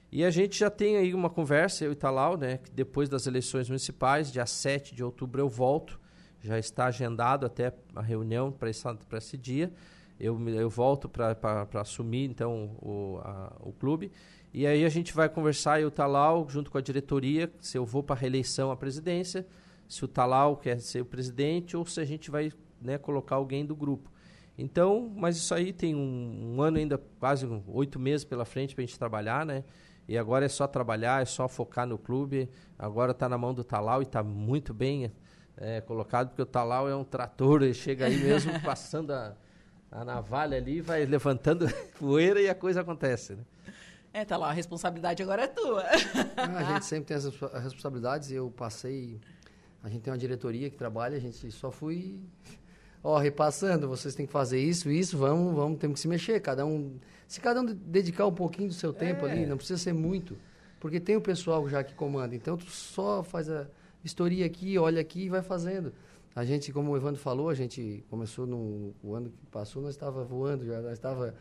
E a gente já tem aí uma conversa, eu e Talau, né, que depois das eleições municipais, dia 7 de outubro eu volto, já está agendado até a reunião para esse, dia. Eu, eu volto para assumir, então, o, a, o clube. E aí a gente vai conversar, eu o Talau, junto com a diretoria, se eu vou para a reeleição à presidência, se o Talau quer ser o presidente ou se a gente vai né, colocar alguém do grupo. Então, mas isso aí tem um, um ano ainda, quase oito meses pela frente para a gente trabalhar, né? E agora é só trabalhar, é só focar no clube. Agora está na mão do Talau e está muito bem é, colocado, porque o Talau é um trator, ele chega aí mesmo passando a, a navalha ali, vai levantando poeira e a coisa acontece, né? É, tá lá, a responsabilidade agora é tua. Ah, a gente sempre tem as responsabilidades. Eu passei. A gente tem uma diretoria que trabalha, a gente só fui. Ó, repassando, vocês têm que fazer isso, isso, vamos, vamos, temos que se mexer. Cada um. Se cada um dedicar um pouquinho do seu tempo é. ali, não precisa ser muito. Porque tem o pessoal já que comanda. Então, tu só faz a vistoria aqui, olha aqui e vai fazendo. A gente, como o Evandro falou, a gente começou no o ano que passou, nós estava voando já, nós estava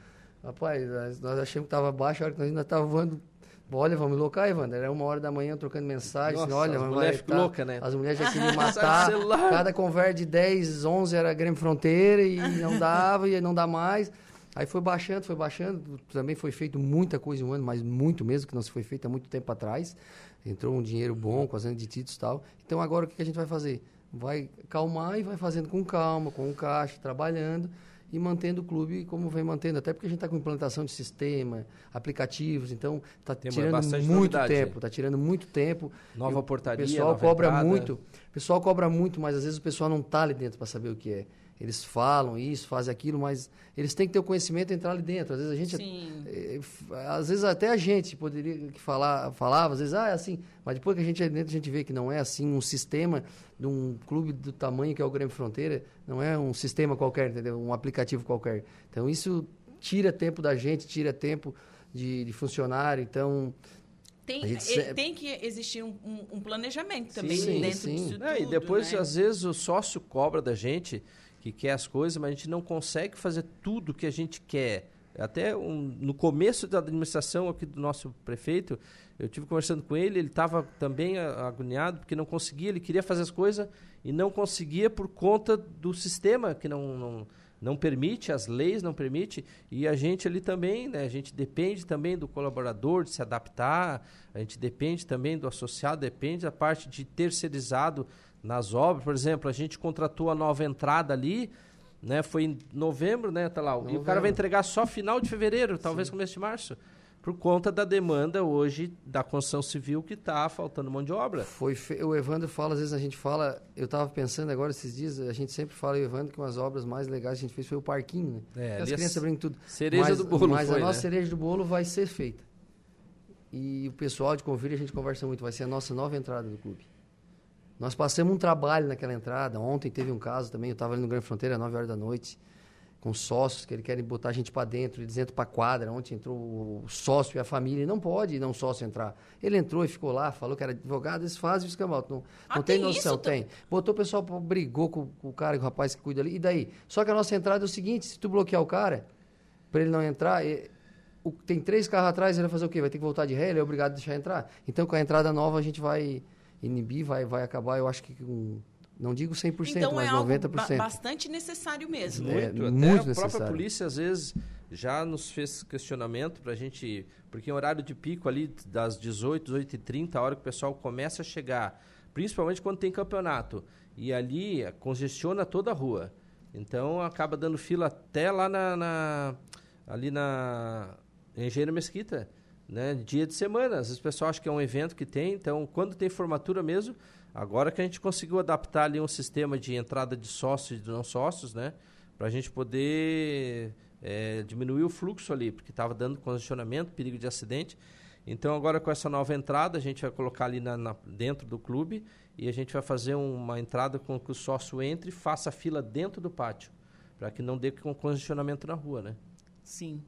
Rapaz, nós achamos que estava baixo, a hora que nós ainda estávamos voando. Olha, vamos locar, Evandro. Era uma hora da manhã trocando mensagem. Nossa, olha, as mulheres ficam loucas, né? As mulheres já queriam matar. Cada conversa de 10, 11 era Grêmio Fronteira e não dava, e não dá mais. Aí foi baixando, foi baixando. Também foi feito muita coisa em um ano, mas muito mesmo, que não se foi feito há muito tempo atrás. Entrou um dinheiro bom com as de títulos e tal. Então agora o que a gente vai fazer? Vai calmar e vai fazendo com calma, com o caixa, trabalhando e mantendo o clube como vem mantendo. Até porque a gente está com implantação de sistema, aplicativos, então está tirando muito tempo. Está tirando muito tempo. Nova portaria. O pessoal cobra entrada. muito. O pessoal cobra muito, mas às vezes o pessoal não está ali dentro para saber o que é. Eles falam isso, fazem aquilo, mas eles têm que ter o conhecimento e entrar ali dentro. Às vezes a gente. É, às vezes até a gente poderia falar, falava, às vezes, ah, é assim. Mas depois que a gente é dentro, a gente vê que não é assim. Um sistema de um clube do tamanho que é o Grêmio Fronteira, não é um sistema qualquer, entendeu? Um aplicativo qualquer. Então isso tira tempo da gente, tira tempo de, de funcionário. Então. Tem, gente... tem que existir um, um, um planejamento também sim, dentro sim. disso tudo, é, E depois, né? às vezes, o sócio cobra da gente que quer as coisas, mas a gente não consegue fazer tudo que a gente quer. Até um, no começo da administração aqui do nosso prefeito, eu tive conversando com ele, ele estava também agoniado porque não conseguia, ele queria fazer as coisas e não conseguia por conta do sistema que não, não, não permite, as leis não permite, e a gente ali também, né, a gente depende também do colaborador de se adaptar, a gente depende também do associado, depende da parte de terceirizado nas obras. Por exemplo, a gente contratou a nova entrada ali, né? Foi em novembro, né, tá lá. E o cara vai entregar só final de fevereiro, talvez Sim. começo de março. Por conta da demanda hoje da construção civil que está faltando mão de obra. Foi fe... O Evandro fala, às vezes a gente fala, eu estava pensando agora esses dias, a gente sempre fala, Evandro, que uma das obras mais legais que a gente fez foi o parquinho, né? É, As crianças brincam tudo. Cereja mas, do bolo. Mas foi, a nossa né? cereja do bolo vai ser feita. E o pessoal de Convívio a gente conversa muito, vai ser a nossa nova entrada do clube. Nós passamos um trabalho naquela entrada. Ontem teve um caso também, eu estava ali no Grande Fronteira, às 9 horas da noite, com sócios que eles querem botar a gente para dentro, eles entram para quadra. Ontem entrou o sócio e a família, não pode não sócio entrar. Ele entrou e ficou lá, falou que era advogado, eles fazem o escambau. Não, ah, não tem, tem noção, tem. Botou o pessoal, brigou com, com, o cara, com o rapaz que cuida ali, e daí? Só que a nossa entrada é o seguinte: se tu bloquear o cara, para ele não entrar, o, tem três carros atrás, ele vai fazer o quê? Vai ter que voltar de ré, ele é obrigado a deixar entrar. Então, com a entrada nova, a gente vai inibir, vai, vai acabar, eu acho que com. Não digo 100%, então, mas é 90%. Algo bastante necessário mesmo. É, muito, até muito a necessário. própria polícia, às vezes, já nos fez questionamento para a gente. Porque em horário de pico ali, das 18, 18 e 30 a hora que o pessoal começa a chegar, principalmente quando tem campeonato. E ali congestiona toda a rua. Então acaba dando fila até lá na, na ali na Engenheiro Mesquita né, dia de semana. Às vezes o pessoal acha que é um evento que tem, então quando tem formatura mesmo, agora que a gente conseguiu adaptar ali um sistema de entrada de sócios e de não sócios, né, para a gente poder é, diminuir o fluxo ali, porque estava dando congestionamento, perigo de acidente. Então agora com essa nova entrada a gente vai colocar ali na, na, dentro do clube e a gente vai fazer uma entrada com que o sócio entre e faça fila dentro do pátio, para que não dê com congestionamento na rua, né? Sim.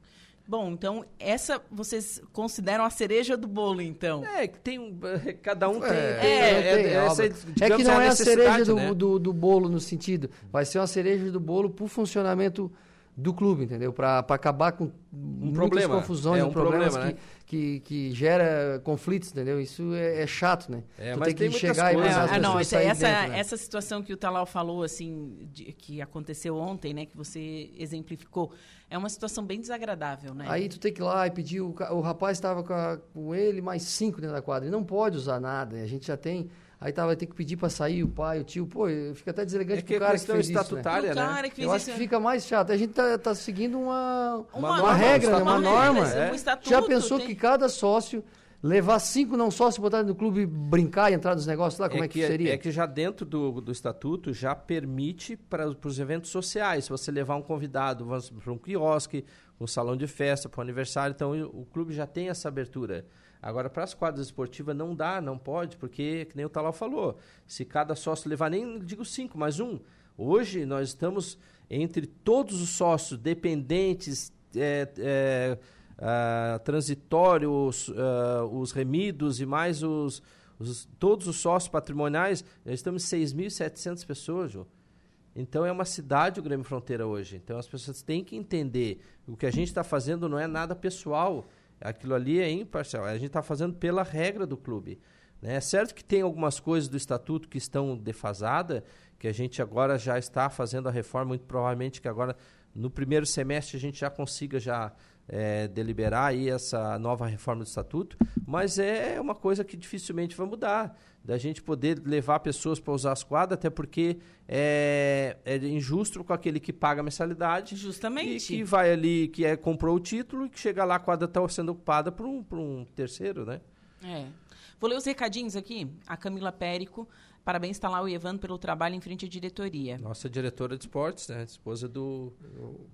Bom, então essa vocês consideram a cereja do bolo, então? É, que tem cada um tem. É, tem, é, é, é, essa, é que não é a cereja do, né? do, do, bolo no sentido. Vai ser uma cereja do bolo para o funcionamento do clube, entendeu? Para acabar com um problema. confusões, É um problemas problema, que, que, que gera conflitos, entendeu? Isso é, é chato, né? É, Tu mas tem muitas coisas. e as Ah, não, essa, dentro, né? essa situação que o Talal falou, assim, de- que aconteceu ontem, né, que você exemplificou, é uma situação bem desagradável, né? Aí tu tem que ir lá e pedir, o, o rapaz estava com, a- com ele mais cinco dentro da quadra, ele não pode usar nada, a gente já tem, aí tava ter que pedir para sair o pai, o tio, pô, fica até deselegante É que pro é cara que questão fez isso, né? estatutária, o né? cara que fez Eu acho isso- que fica mais chato, a gente tá, tá seguindo uma, Uma uma, norma, regra, né? uma uma regra, norma. um É. estatuto, Já pensou tem- que cada sócio levar cinco não sócios, botar no clube, brincar e entrar nos negócios lá, como é, que, seria? É que já dentro do, do estatuto já permite para os eventos sociais, se você levar um convidado para um quiosque, um salão de festa, para um aniversário, então o, o clube já tem essa abertura. Agora, para as quadras esportivas não dá, não pode, porque, que nem o Talal falou, se cada sócio levar nem, digo cinco, mas um. Hoje nós estamos entre todos os sócios, dependentes, é, é, ah, transitórios, ah, os remidos e mais os, os- todos os sócios patrimoniais, nós estamos em 6.700 pessoas, Jô. Então é uma cidade o Grêmio Fronteira hoje. Então as pessoas têm que entender o que a gente está fazendo não é nada pessoal. Aquilo ali é imparcial. A gente está fazendo pela regra do clube. né? É certo que tem algumas coisas do estatuto que estão defasadas, que a gente agora já está fazendo a reforma, muito provavelmente que agora no primeiro semestre a gente já consiga já é, deliberar aí essa nova reforma do estatuto, mas é uma coisa que dificilmente vai mudar, da gente poder levar pessoas para usar as quadras, até porque é, é injusto com aquele que paga a mensalidade e Justamente. que vai ali, que é, comprou o título e que chega lá a quadra está sendo ocupada por um, por um terceiro, né? É. Vou ler os recadinhos aqui. A Camila Périco. Parabéns, tá lá o Evandro pelo trabalho em frente à diretoria. Nossa diretora de esportes, né? Esposa do...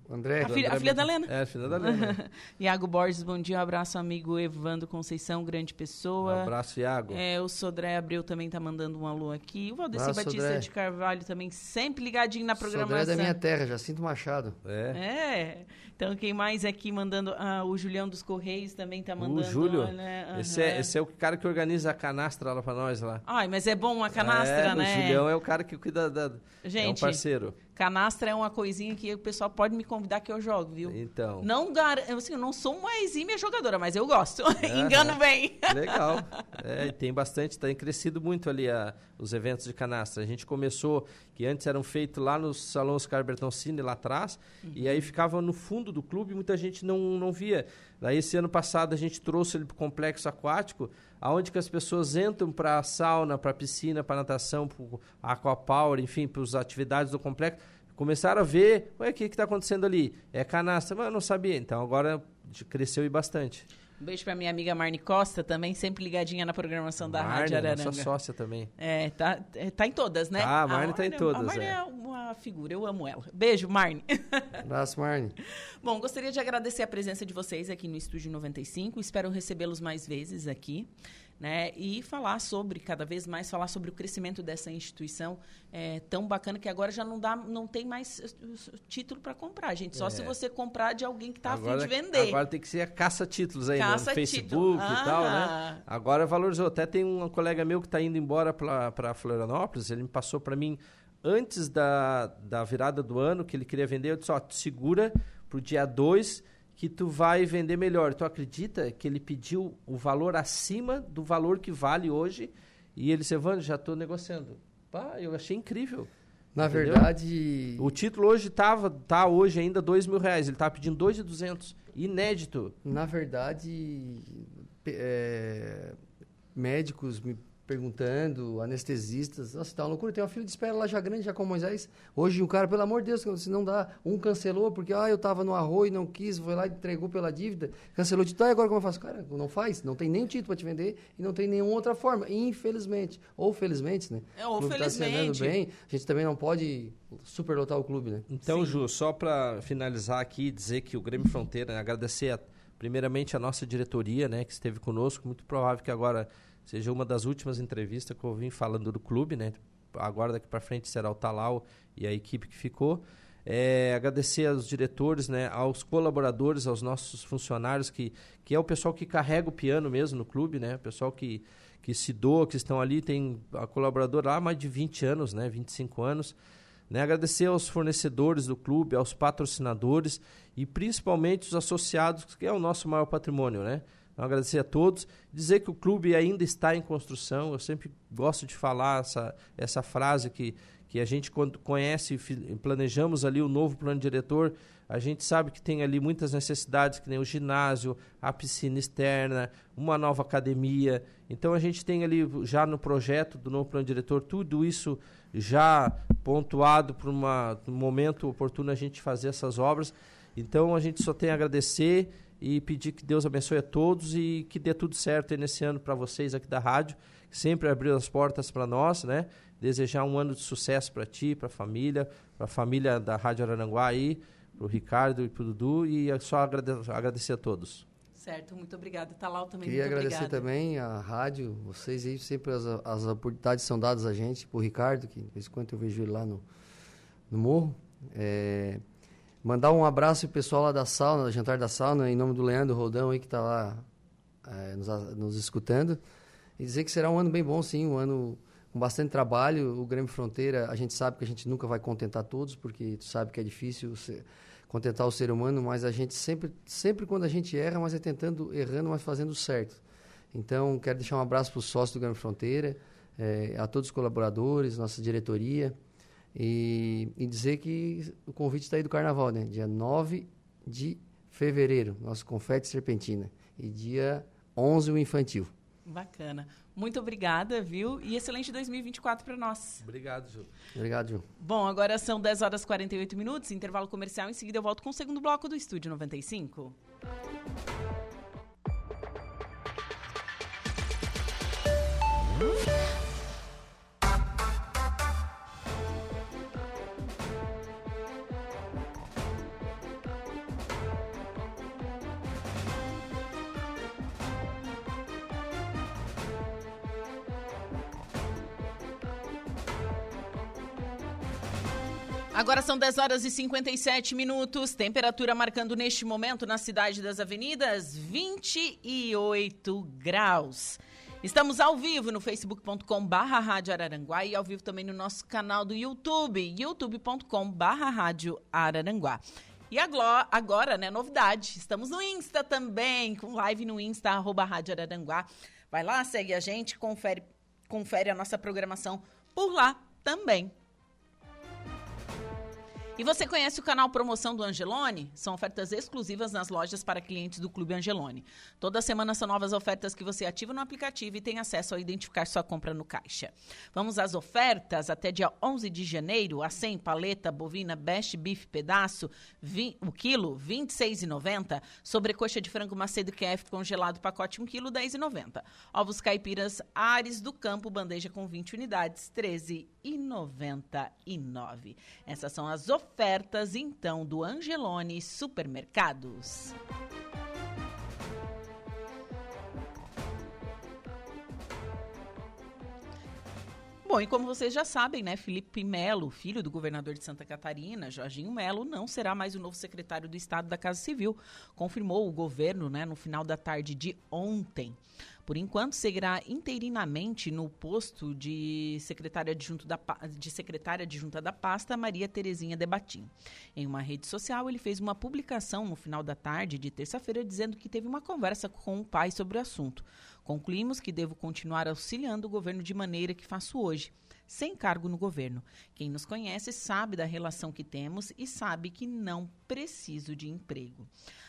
O André, A filha, a filha da Lena. É, a filha da Lena. Iago Borges, bom dia. Um abraço, amigo Evandro Conceição, grande um pessoa. abraço, Iago. É, o Sodré Abreu também tá mandando um alô aqui. O Valdeci Batista Sodré. de Carvalho também sempre ligadinho na Sodré programação. é da minha terra, Jacinto Machado. É. É. Então, quem mais aqui mandando? Ah, o Julião dos Correios também tá mandando. O Júlio. olha, Esse, aham. é, esse é o cara que organiza a canastra lá pra nós lá. Ai, mas é bom uma canastra, é, né? O Julião é o cara que cuida da. é um Gente, parceiro. Canastra é uma coisinha que o pessoal pode me convidar que eu jogo, viu? Então. Não gar... assim, eu não sou uma exímia jogadora, mas eu gosto. Engano bem. Legal. É, tem bastante, tem crescido muito ali a, os eventos de canastra. A gente começou, que antes eram feitos lá no Salão Oscar Bertoncini, lá atrás, e aí ficava no fundo do clube e muita gente não, não via. Daí esse ano passado a gente trouxe ele para o complexo aquático, aonde que as pessoas entram para a sauna, para a piscina, para natação, para aquapower, enfim, para as atividades do complexo. Começaram a ver, ué, o que está acontecendo ali? É canastra, mas eu não sabia. Então agora cresceu e bastante. Um beijo pra minha amiga Marne Costa, também sempre ligadinha na programação da Marne, Rádio Araranga. nossa sócia também. É, tá, é, tá em todas, né? Tá, a Marne tá em todas, A Marne é. é. uma figura, eu amo ela. Beijo, Marne. Abraço, Marne. Bom, gostaria de agradecer a presença de vocês aqui no Estúdio 95. Espero recebê-los mais vezes aqui. Né, e falar sobre, cada vez mais, falar sobre o crescimento dessa instituição é, tão bacana que agora já não dá, não tem mais título para comprar, gente. Só É. se você comprar de alguém que está a fim de vender. Agora tem que ser a caça-títulos aí? Caça no Facebook título. e tal, Ah. né? Agora valorizou. Até tem um colega meu que está indo embora para Florianópolis, ele me passou para mim antes da, da virada do ano, que ele queria vender, eu disse, ó, segura pro dia 2 que tu vai vender melhor. Tu acredita que ele pediu o valor acima do valor que vale hoje? E ele disse, Evandro, já estou negociando. Pá, eu achei incrível. Na Entendeu? verdade, O título hoje tava, tá hoje ainda dois mil reais. Ele tava pedindo dois de duzentos. Inédito. na verdade, é, médicos me perguntando, anestesistas, nossa, tá uma loucura, tem uma fila de espera lá já grande, já com Moisés. Hoje um cara, pelo amor de Deus, se não dá, um cancelou porque, ah, eu tava no arroz, não quis, foi lá e entregou pela dívida, cancelou de tá, e agora como eu faço? Cara, não faz, não tem nem título para te vender e não tem nenhuma outra forma, infelizmente. Ou felizmente, né? É, ou o tá felizmente. bem, a gente também não pode superlotar o clube, né? Então, Ju, só para finalizar aqui, dizer que o Grêmio Fronteira, né, agradecer a- primeiramente a nossa diretoria, né, que esteve conosco. Muito provável que agora seja uma das últimas entrevistas que eu vim falando do clube, né? Agora daqui para frente será o Talau e a equipe que ficou. É, agradecer aos diretores, né, aos colaboradores, aos nossos funcionários, que, que é o pessoal que carrega o piano mesmo no clube, né? O pessoal que, que se doa, que estão ali, tem a colaboradora lá há mais de 20 anos, né? 25 anos. Né? Agradecer aos fornecedores do clube, aos patrocinadores e principalmente os associados, que é o nosso maior patrimônio, né? Então, agradecer a todos. Dizer que o clube ainda está em construção. Eu sempre gosto de falar essa, essa frase que, que a gente, quando conhece e planejamos ali o novo plano diretor, a gente sabe que tem ali muitas necessidades, que nem o ginásio, a piscina externa, uma nova academia. Então, a gente tem ali já no projeto do novo plano diretor tudo isso já pontuado para um momento oportuno a gente fazer essas obras. Então, a gente só tem a agradecer e pedir que Deus abençoe a todos e que dê tudo certo nesse ano para vocês aqui da rádio, que sempre abriu as portas para nós, né? Desejar um ano de sucesso para ti, para a família, para a família da Rádio Araranguá aí, para o Ricardo e para o Dudu, e é só agradecer, agradecer a todos. Certo, muito obrigado. Talau também, Queria muito agradecer obrigada. também a rádio, vocês aí, sempre as, as oportunidades são dadas a gente, por Ricardo, que de vez em quando eu vejo ele lá no, no morro. É, Mandar um abraço pro pessoal lá da sauna, da Jantar da Sauna, em nome do Leandro Rodão aí que está lá é, nos, nos, escutando. E dizer que será um ano bem bom, sim, um ano com bastante trabalho. O Grêmio Fronteira, a gente sabe que a gente nunca vai contentar todos, porque tu sabe que é difícil ser, contentar o ser humano, mas a gente sempre, sempre quando a gente erra, mas é tentando, errando, mas fazendo certo. Então, quero deixar um abraço para os sócios do Grêmio Fronteira, é, a todos os colaboradores, nossa diretoria. E, e, dizer que o convite está aí do carnaval, né? Dia 9 de fevereiro, nosso confete serpentina. E dia 11 o infantil. Bacana. Muito obrigada, viu? E excelente 2024 para nós. Obrigado, Ju. Obrigado, Ju. Bom, agora são 10 horas e 48 minutos, intervalo comercial. Em seguida eu volto com o segundo bloco do Estúdio 95. Agora são 10 horas e 57 minutos. Temperatura marcando neste momento na cidade das avenidas 28 graus. Estamos ao vivo no facebook.com barra Rádio Araranguá e ao vivo também no nosso canal do YouTube, youtube.com barra Rádio Araranguá. E agora, né, novidade, estamos no Insta também, com live no Insta, arroba Rádio Araranguá. Vai lá, segue a gente, confere, confere a nossa programação por lá também. E você conhece o canal Promoção do Angelone? São ofertas exclusivas nas lojas para clientes do Clube Angelone. Toda semana são novas ofertas que você ativa no aplicativo e tem acesso a identificar sua compra no caixa. Vamos às ofertas até dia 11 de janeiro. A 100 paleta bovina best beef pedaço, 20, o quilo, R$ 26,90. Sobrecoxa de frango macedo QF congelado pacote 1 quilo, R$ 10,90. Ovos caipiras Ares do Campo, bandeja com 20 unidades, R$ 13,99. Essas são as ofertas ofertas então do Angelone Supermercados. Bom, e como vocês já sabem, né, Felipe Melo, filho do governador de Santa Catarina, Jorginho Melo, não será mais o novo secretário do Estado da Casa Civil, confirmou o governo, né, no final da tarde de ontem. Por enquanto, seguirá interinamente no posto de secretária adjunta da, de secretária adjunta da pasta, Maria Terezinha Debatim. Em uma rede social, ele fez uma publicação no final da tarde de terça-feira dizendo que teve uma conversa com o pai sobre o assunto. Concluímos que devo continuar auxiliando o governo de maneira que faço hoje sem cargo no governo. Quem nos conhece sabe da relação que temos e sabe que não preciso de emprego.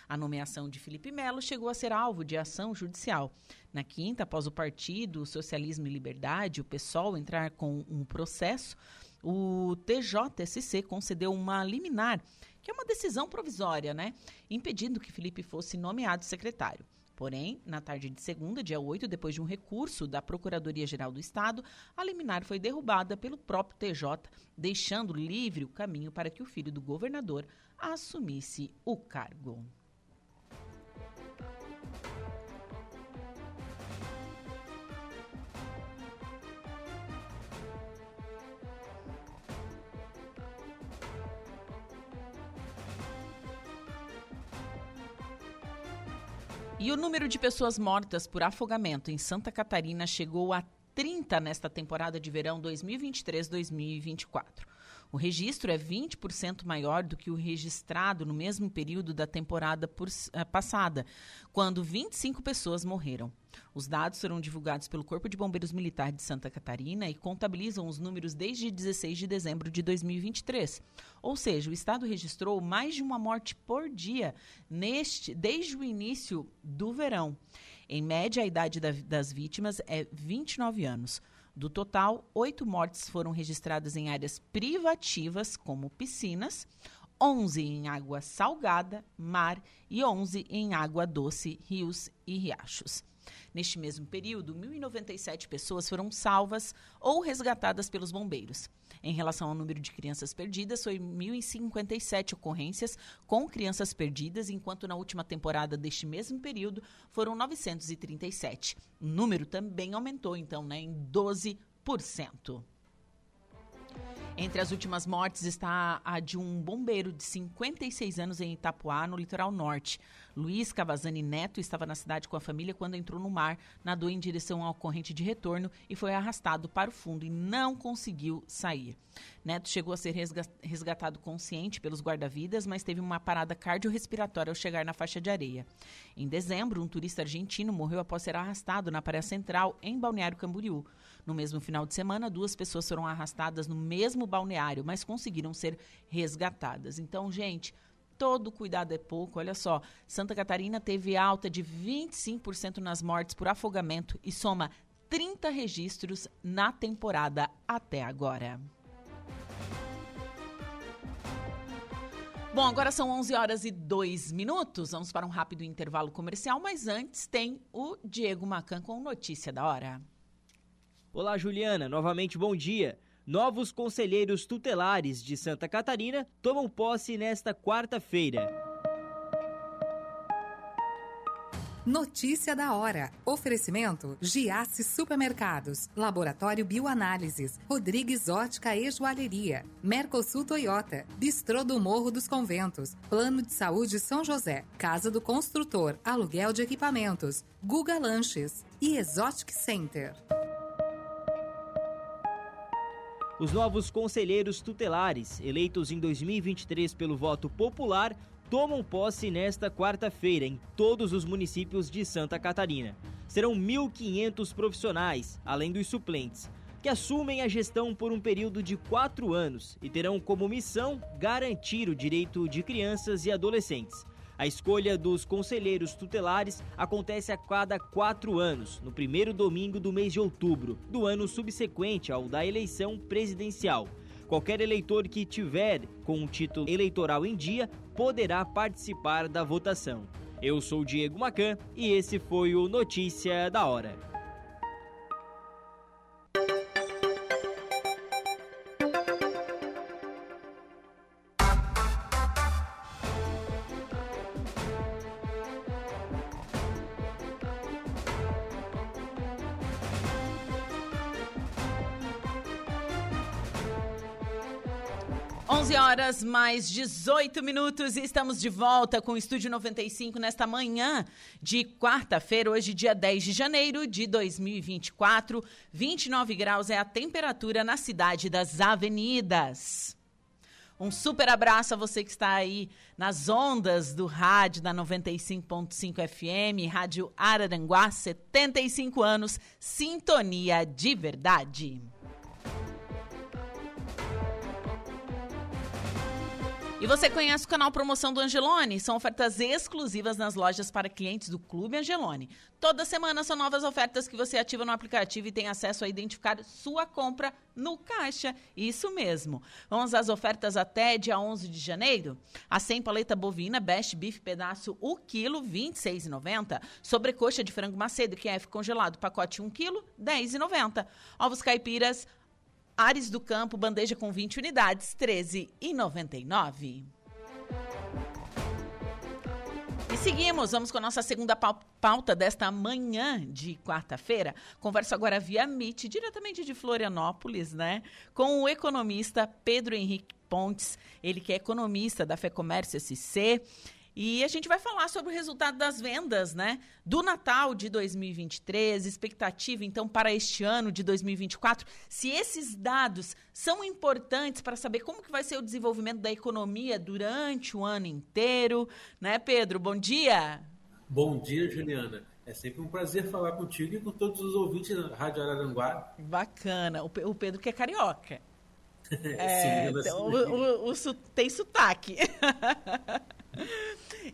A nomeação de Felipe Melo chegou a ser alvo de ação judicial. Na quinta, após o partido Socialismo e Liberdade, o PSOL, entrar com um processo, o TJSC concedeu uma liminar, que é uma decisão provisória, né? Impedindo que Felipe fosse nomeado secretário. Porém, na tarde de segunda, dia 8, depois de um recurso da Procuradoria-Geral do Estado, a liminar foi derrubada pelo próprio TJ, deixando livre o caminho para que o filho do governador assumisse o cargo. E o número de pessoas mortas por afogamento em Santa Catarina chegou a 30 nesta temporada de verão 2023-2024. O registro é 20% maior do que o registrado no mesmo período da temporada por, uh, passada, quando 25 pessoas morreram. Os dados serão divulgados pelo Corpo de Bombeiros Militar de Santa Catarina e contabilizam os números desde 16 de dezembro de 2023. Ou seja, o estado registrou mais de uma morte por dia neste desde o início do verão. Em média, a idade da, das vítimas é 29 anos. Do total, oito mortes foram registradas em áreas privativas, como piscinas, 11 em água salgada, mar e 11 em água doce, rios e riachos. Neste mesmo período, 1.097 pessoas foram salvas ou resgatadas pelos bombeiros. Em relação ao número de crianças perdidas, foi 1.057 ocorrências com crianças perdidas, enquanto na última temporada deste mesmo período foram 937. O número também aumentou, então, né, em 12%. Entre as últimas mortes está a de um bombeiro de 56 anos em Itapuá, no litoral norte. Luiz Cavazani Neto estava na cidade com a família quando entrou no mar, nadou em direção ao corrente de retorno e foi arrastado para o fundo e não conseguiu sair. Neto chegou a ser resgatado consciente pelos guarda-vidas, mas teve uma parada cardiorrespiratória ao chegar na faixa de areia. Em dezembro, um turista argentino morreu após ser arrastado na praia central, em Balneário Camboriú. No mesmo final de semana, duas pessoas foram arrastadas no mesmo balneário, mas conseguiram ser resgatadas. Então, gente, todo cuidado é pouco. Olha só, Santa Catarina teve alta de 25% nas mortes por afogamento e soma 30 registros na temporada até agora. Bom, agora são 11 horas e 2 minutos. Vamos para um rápido intervalo comercial, mas antes tem o Diego Macan com notícia da hora. Olá, Juliana. Novamente, bom dia. Novos conselheiros tutelares de Santa Catarina tomam posse nesta quarta-feira. Notícia da hora. Oferecimento: Giasse Supermercados, Laboratório Bioanálises, Rodrigues Ótica e Joalheria, Mercosul Toyota, Bistrô do Morro dos Conventos, Plano de Saúde São José, Casa do Construtor, Aluguel de Equipamentos, Guga Lanches e Exotic Center. Os novos conselheiros tutelares, eleitos em 2023 pelo voto popular, tomam posse nesta quarta-feira em todos os municípios de Santa Catarina. Serão 1.500 profissionais, além dos suplentes, que assumem a gestão por um período de quatro anos e terão como missão garantir o direito de crianças e adolescentes. A escolha dos conselheiros tutelares acontece a cada quatro anos, no primeiro domingo do mês de outubro, do ano subsequente ao da eleição presidencial. Qualquer eleitor que tiver com um título eleitoral em dia poderá participar da votação. Eu sou Diego Macan e esse foi o Notícia da Hora. Horas mais 18 minutos e estamos de volta com o Estúdio 95 nesta manhã de quarta-feira, hoje dia 10 de janeiro de 2024. 29 graus é a temperatura na cidade das avenidas. Um super abraço a você que está aí nas ondas do rádio da 95.5 FM, Rádio Araranguá, 75 anos, sintonia de verdade. E você conhece o canal Promoção do Angelone? São ofertas exclusivas nas lojas para clientes do Clube Angelone. Toda semana são novas ofertas que você ativa no aplicativo e tem acesso a identificar sua compra no caixa. Isso mesmo. Vamos às ofertas até dia 11 de janeiro? A 100 paleta bovina Best Beef pedaço o quilo, R$ 26,90. Sobrecoxa de frango macedo QF congelado, pacote 1 quilo, R$ 10,90. Ovos caipiras Ares do Campo, bandeja com 20 unidades, R$ 13,99. E seguimos, vamos com a nossa segunda pauta desta manhã de quarta-feira. Converso agora via Meet, diretamente de Florianópolis, né? Com o economista Pedro Henrique Pontes, ele que é economista da FEComércio SC E a gente vai falar sobre o resultado das vendas, né? Do Natal de 2023, expectativa então para este ano de 2024. Se esses dados são importantes para saber como que vai ser o desenvolvimento da economia durante o ano inteiro, né, Pedro? Bom dia. Bom dia, Juliana. É sempre um prazer falar contigo e com todos os ouvintes da Rádio Araranguá. Bacana. O Pedro que é carioca. é, Sim, então, o, o, o, tem sotaque.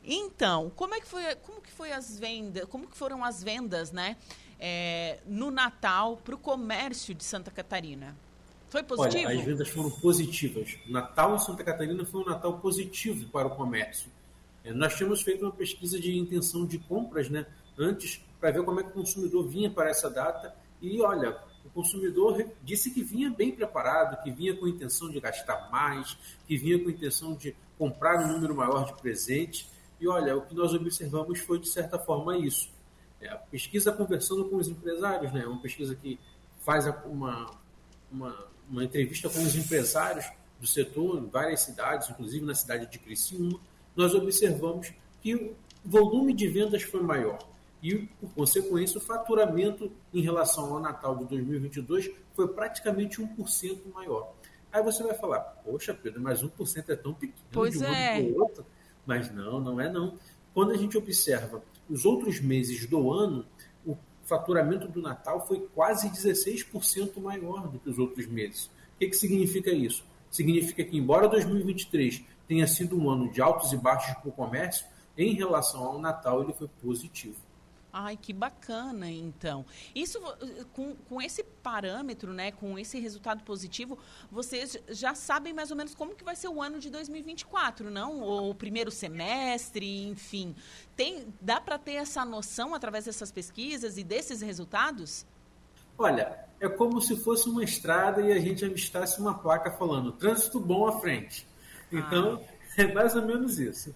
Então, como é que foi, como que foi as vendas, como que foram as vendas, né, é, no Natal para o comércio de Santa Catarina? Foi positivo? Olha, as vendas foram positivas. Natal em Santa Catarina foi um Natal positivo para o comércio. É, nós tínhamos feito uma pesquisa de intenção de compras, né, antes para ver como é que o consumidor vinha para essa data e olha, o consumidor disse que vinha bem preparado, que vinha com intenção de gastar mais, que vinha com intenção de comprar um número maior de presentes. E olha, o que nós observamos foi, de certa forma, isso. É, a pesquisa conversando com os empresários, né? uma pesquisa que faz uma, uma, uma entrevista com os empresários do setor em várias cidades, inclusive na cidade de Criciúma, nós observamos que o volume de vendas foi maior e, por consequência, o faturamento em relação ao Natal de 2022 foi praticamente 1% maior. Aí você vai falar, poxa, Pedro, mas 1% é tão pequeno pois de um é. ano para o outro. Mas não, não é não. Quando a gente observa os outros meses do ano, o faturamento do Natal foi quase 16% maior do que os outros meses. O que, que significa isso? Significa que, embora 2023 tenha sido um ano de altos e baixos para o comércio, em relação ao Natal ele foi positivo. Ai, que bacana, então. Isso, com, com esse parâmetro, né, com esse resultado positivo, vocês já sabem mais ou menos como que vai ser o ano de 2024, não? Ou o primeiro semestre, enfim. Tem, dá para ter essa noção através dessas pesquisas e desses resultados? Olha, é como se fosse uma estrada e a gente avistasse uma placa falando trânsito bom à frente. Então, ah. é mais ou menos isso.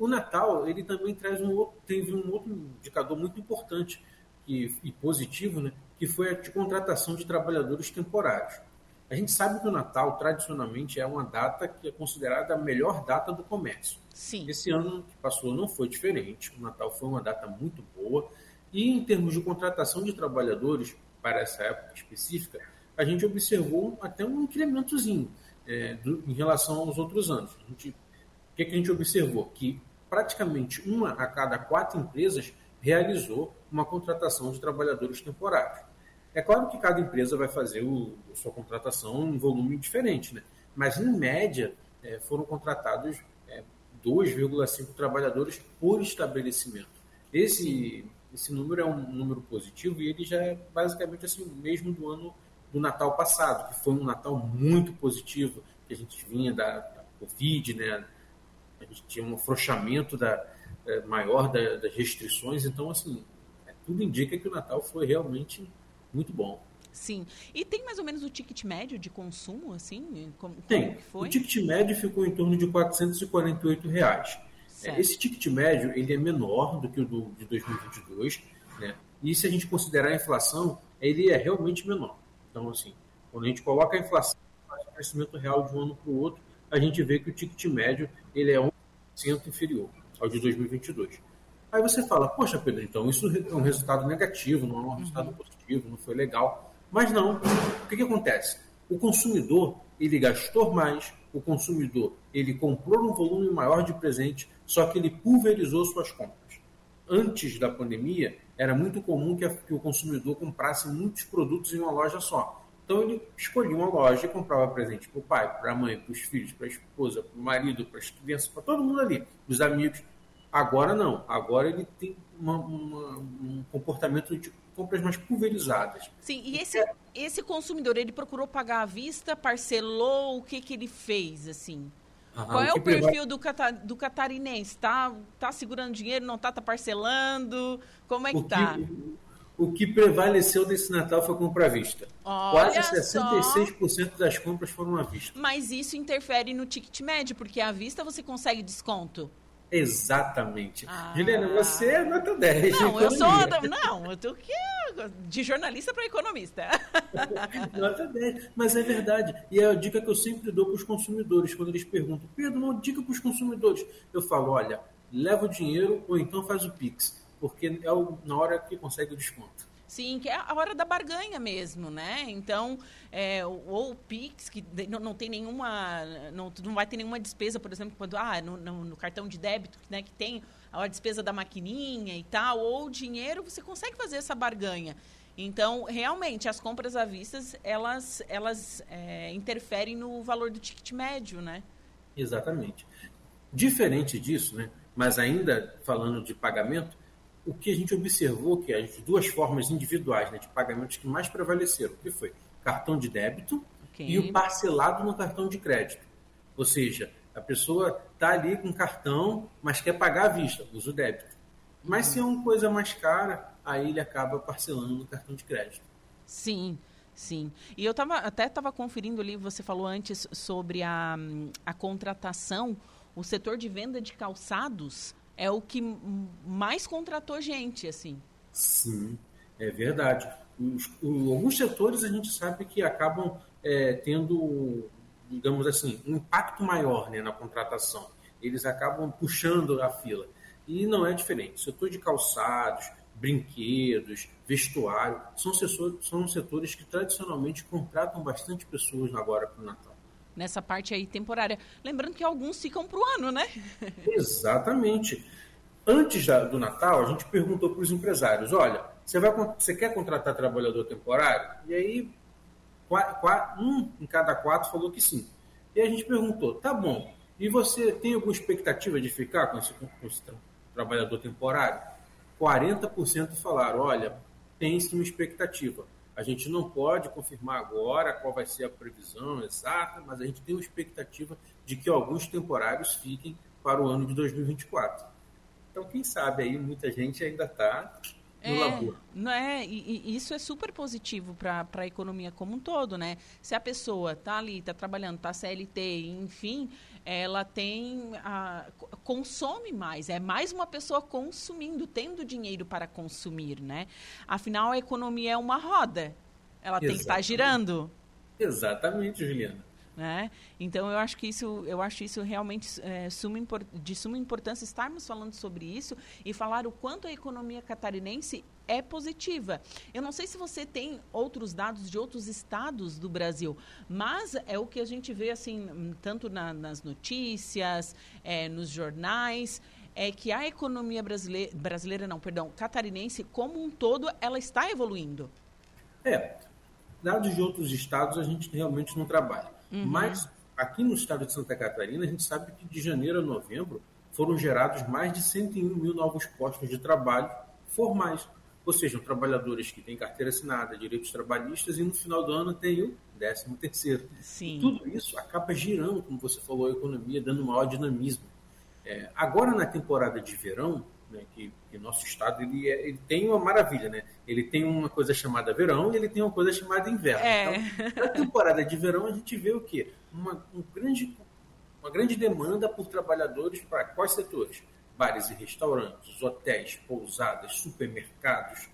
O Natal, ele também traz um outro, teve um outro indicador muito importante que, e positivo, né, que foi a de contratação de trabalhadores temporários. A gente sabe que o Natal, tradicionalmente, é uma data que é considerada a melhor data do comércio. Sim. Esse ano que passou não foi diferente. O Natal foi uma data muito boa. E em termos de contratação de trabalhadores para essa época específica, a gente observou até um incrementozinho é, do, em relação aos outros anos. A gente, o que, que a gente observou? Que praticamente uma a cada quatro empresas realizou uma contratação de trabalhadores temporários. É claro que cada empresa vai fazer o, a sua contratação em volume diferente, né? mas em média é, foram contratados é, 2,5 trabalhadores por estabelecimento. Esse, esse número é um número positivo e ele já é basicamente assim mesmo do ano do Natal passado, que foi um Natal muito positivo, que a gente vinha da, da Covid, né? A gente tinha um afrouxamento da, é, maior da, das restrições, então, assim, é, tudo indica que o Natal foi realmente muito bom. Sim. E tem mais ou menos o ticket médio de consumo, assim? Como, tem. Como o ticket médio ficou em torno de 448 reais. É, esse ticket médio ele é menor do que o do, de 2022, né? E se a gente considerar a inflação, ele é realmente menor. Então, assim, quando a gente coloca a inflação, o crescimento real de um ano para o outro, a gente vê que o ticket médio ele é 1% inferior ao de 2022. Aí você fala, poxa, Pedro, então isso é um resultado negativo, não é um resultado uhum. positivo, não foi legal. Mas não. O que, que acontece? O consumidor, ele gastou mais, o consumidor, ele comprou um volume maior de presente, só que ele pulverizou suas compras. Antes da pandemia, era muito comum que, a, que o consumidor comprasse muitos produtos em uma loja só. Então ele escolhia uma loja e comprava presente para o pai, para a mãe, para os filhos, para a esposa, para o marido, para as crianças, para todo mundo ali, os amigos. Agora não. Agora ele tem uma, uma, um comportamento de compras mais pulverizadas. Sim, e esse, é... esse consumidor, ele procurou pagar à vista, parcelou, o que, que ele fez, assim? Qual é o perfil do, cata, do catarinense? Tá, tá segurando dinheiro, não tá, tá parcelando? Como é que, está? tá? O que prevaleceu desse Natal foi compra à vista. Olha Quase 66% só. das compras foram à vista. Mas isso interfere no ticket médio, porque à vista você consegue desconto. Exatamente. Ah. Juliana, você é nota 10. Não, eu sou. Não, eu tô que de jornalista para economista. nota 10. Mas é verdade. E é a dica que eu sempre dou para os consumidores, quando eles perguntam, Pedro, uma dica para os consumidores. Eu falo, olha, leva o dinheiro ou então faz o Pix, porque é o, na hora que consegue o desconto. Sim, que é a hora da barganha mesmo, né? Então, é, ou o Pix, que não, não tem nenhuma. Não, não vai ter nenhuma despesa, por exemplo, quando ah, no, no, no cartão de débito, né, que tem a despesa da maquininha e tal, ou o dinheiro, você consegue fazer essa barganha. Então, realmente, as compras à vista, elas, elas é, interferem no valor do ticket médio, né? Exatamente. Diferente disso, né? mas ainda falando de pagamento, o que a gente observou que as duas formas individuais né, de pagamentos que mais prevaleceram, que foi cartão de débito okay. e o parcelado no cartão de crédito. Ou seja, a pessoa está ali com cartão, mas quer pagar à vista, usa o débito. Mas uhum. se é uma coisa mais cara, aí ele acaba parcelando no cartão de crédito. Sim. Sim. E eu tava, até estava conferindo ali, você falou antes sobre a, a contratação, o setor de venda de calçados é o que mais contratou gente, assim. Sim, é verdade. Os, alguns setores a gente sabe que acabam é, tendo, digamos assim, um impacto maior né, na contratação. Eles acabam puxando a fila. E não é diferente. O setor de calçados, brinquedos, vestuário, são, são setores que tradicionalmente contratam bastante pessoas agora para o Natal nessa parte aí temporária. Lembrando que alguns ficam para o ano, né? Exatamente. Antes da, do Natal, a gente perguntou para os empresários: olha, você, vai, você quer contratar trabalhador temporário? E aí, um em cada quatro falou que sim. E a gente perguntou: tá bom, e você tem alguma expectativa de ficar com esse, com esse trabalhador temporário? 40% falaram: olha, tem sim uma expectativa. A gente não pode confirmar agora qual vai ser a previsão exata, mas a gente tem uma expectativa de que alguns temporários fiquem para o ano de 2024. Então, quem sabe aí muita gente ainda está no é, labor. Não é, e, e, isso é super positivo para a economia como um todo, né? Se a pessoa está ali, está trabalhando, está CLT, enfim, ela tem a, consome mais, é mais uma pessoa consumindo, tendo dinheiro para consumir, né? Afinal, a economia é uma roda, ela Exatamente. tem que estar girando. Exatamente, Juliana. Né? Então eu acho que isso, eu acho isso realmente é, suma, de suma importância estarmos falando sobre isso e falar o quanto a economia catarinense é positiva. Eu não sei se você tem outros dados de outros estados do Brasil, mas é o que a gente vê assim tanto na, nas notícias, é, nos jornais é que a economia brasileira, brasileira não, perdão, catarinense como um todo, ela está evoluindo. É, dados de outros estados a gente realmente não trabalha. Uhum. Mas aqui no estado de Santa Catarina, a gente sabe que de janeiro a novembro foram gerados mais de 101 mil novos postos de trabalho formais. Ou seja, trabalhadores que têm carteira assinada, direitos trabalhistas e no final do ano tem o 13 terceiro. Sim. Tudo isso acaba girando, como você falou, a economia, dando maior dinamismo. É, agora, na temporada de verão, né, que, que, nosso estado ele, é, ele, tem uma maravilha, né? Ele tem uma coisa chamada verão e ele tem uma coisa chamada inverno. É. Então, na temporada de verão a gente vê o quê? Uma, um grande, uma grande demanda por trabalhadores para quais setores? Bares e restaurantes, hotéis, pousadas, supermercados.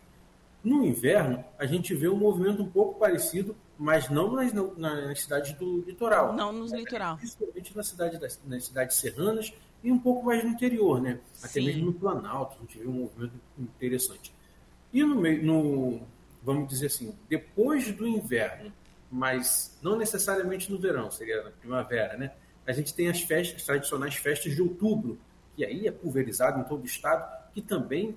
No inverno, a gente vê um movimento um pouco parecido, mas não nas, nas cidades do litoral. Não nos litoral. Principalmente na cidade das, nas cidades serranas e um pouco mais no interior, né? Até Sim. mesmo no Planalto, a gente vê um movimento interessante. E no meio, no, vamos dizer assim, depois do inverno, mas não necessariamente no verão, seria na primavera, né? A gente tem as festas, as tradicionais festas de outubro, que aí é pulverizado em todo o estado, que também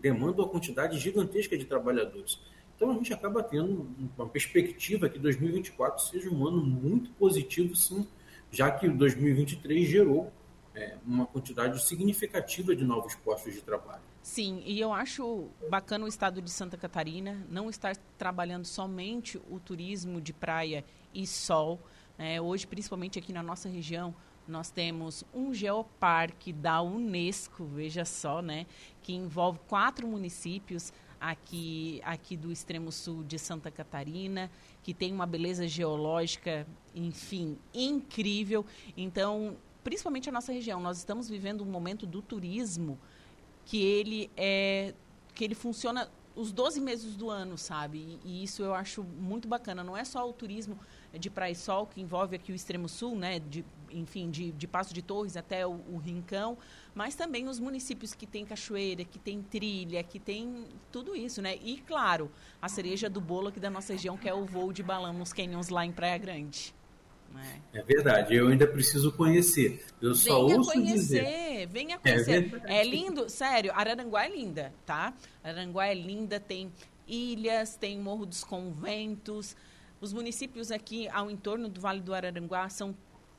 demandam uma quantidade gigantesca de trabalhadores. Então a gente acaba tendo uma perspectiva que 2024 seja um ano muito positivo, sim, já que 2023 gerou é, uma quantidade significativa de novos postos de trabalho. Sim, e eu acho bacana o estado de Santa Catarina não estar trabalhando somente o turismo de praia e sol. É, hoje, principalmente aqui na nossa região, nós temos um geoparque da Unesco, veja só, né, que envolve quatro municípios aqui, aqui do extremo sul de Santa Catarina, que tem uma beleza geológica, enfim, incrível. Então, principalmente a nossa região. Nós estamos vivendo um momento do turismo que ele é que ele funciona os 12 meses do ano, sabe? E, isso eu acho muito bacana. Não é só o turismo de praia e sol que envolve aqui o extremo sul, né? De enfim, de, de Passo de Torres até o, o, Rincão, mas também os municípios que tem cachoeira, que tem trilha, que tem tudo isso, né? E, claro, a cereja do bolo aqui da nossa região, que é o voo de balão nos canyons lá em Praia Grande. Né? É verdade, eu ainda preciso conhecer. Eu só venha ouço conhecer, dizer. Venha é conhecer, é, é lindo, sério, Araranguá é linda, tá? Araranguá é linda, tem ilhas, tem Morro dos Conventos, os municípios aqui ao entorno do Vale do Araranguá são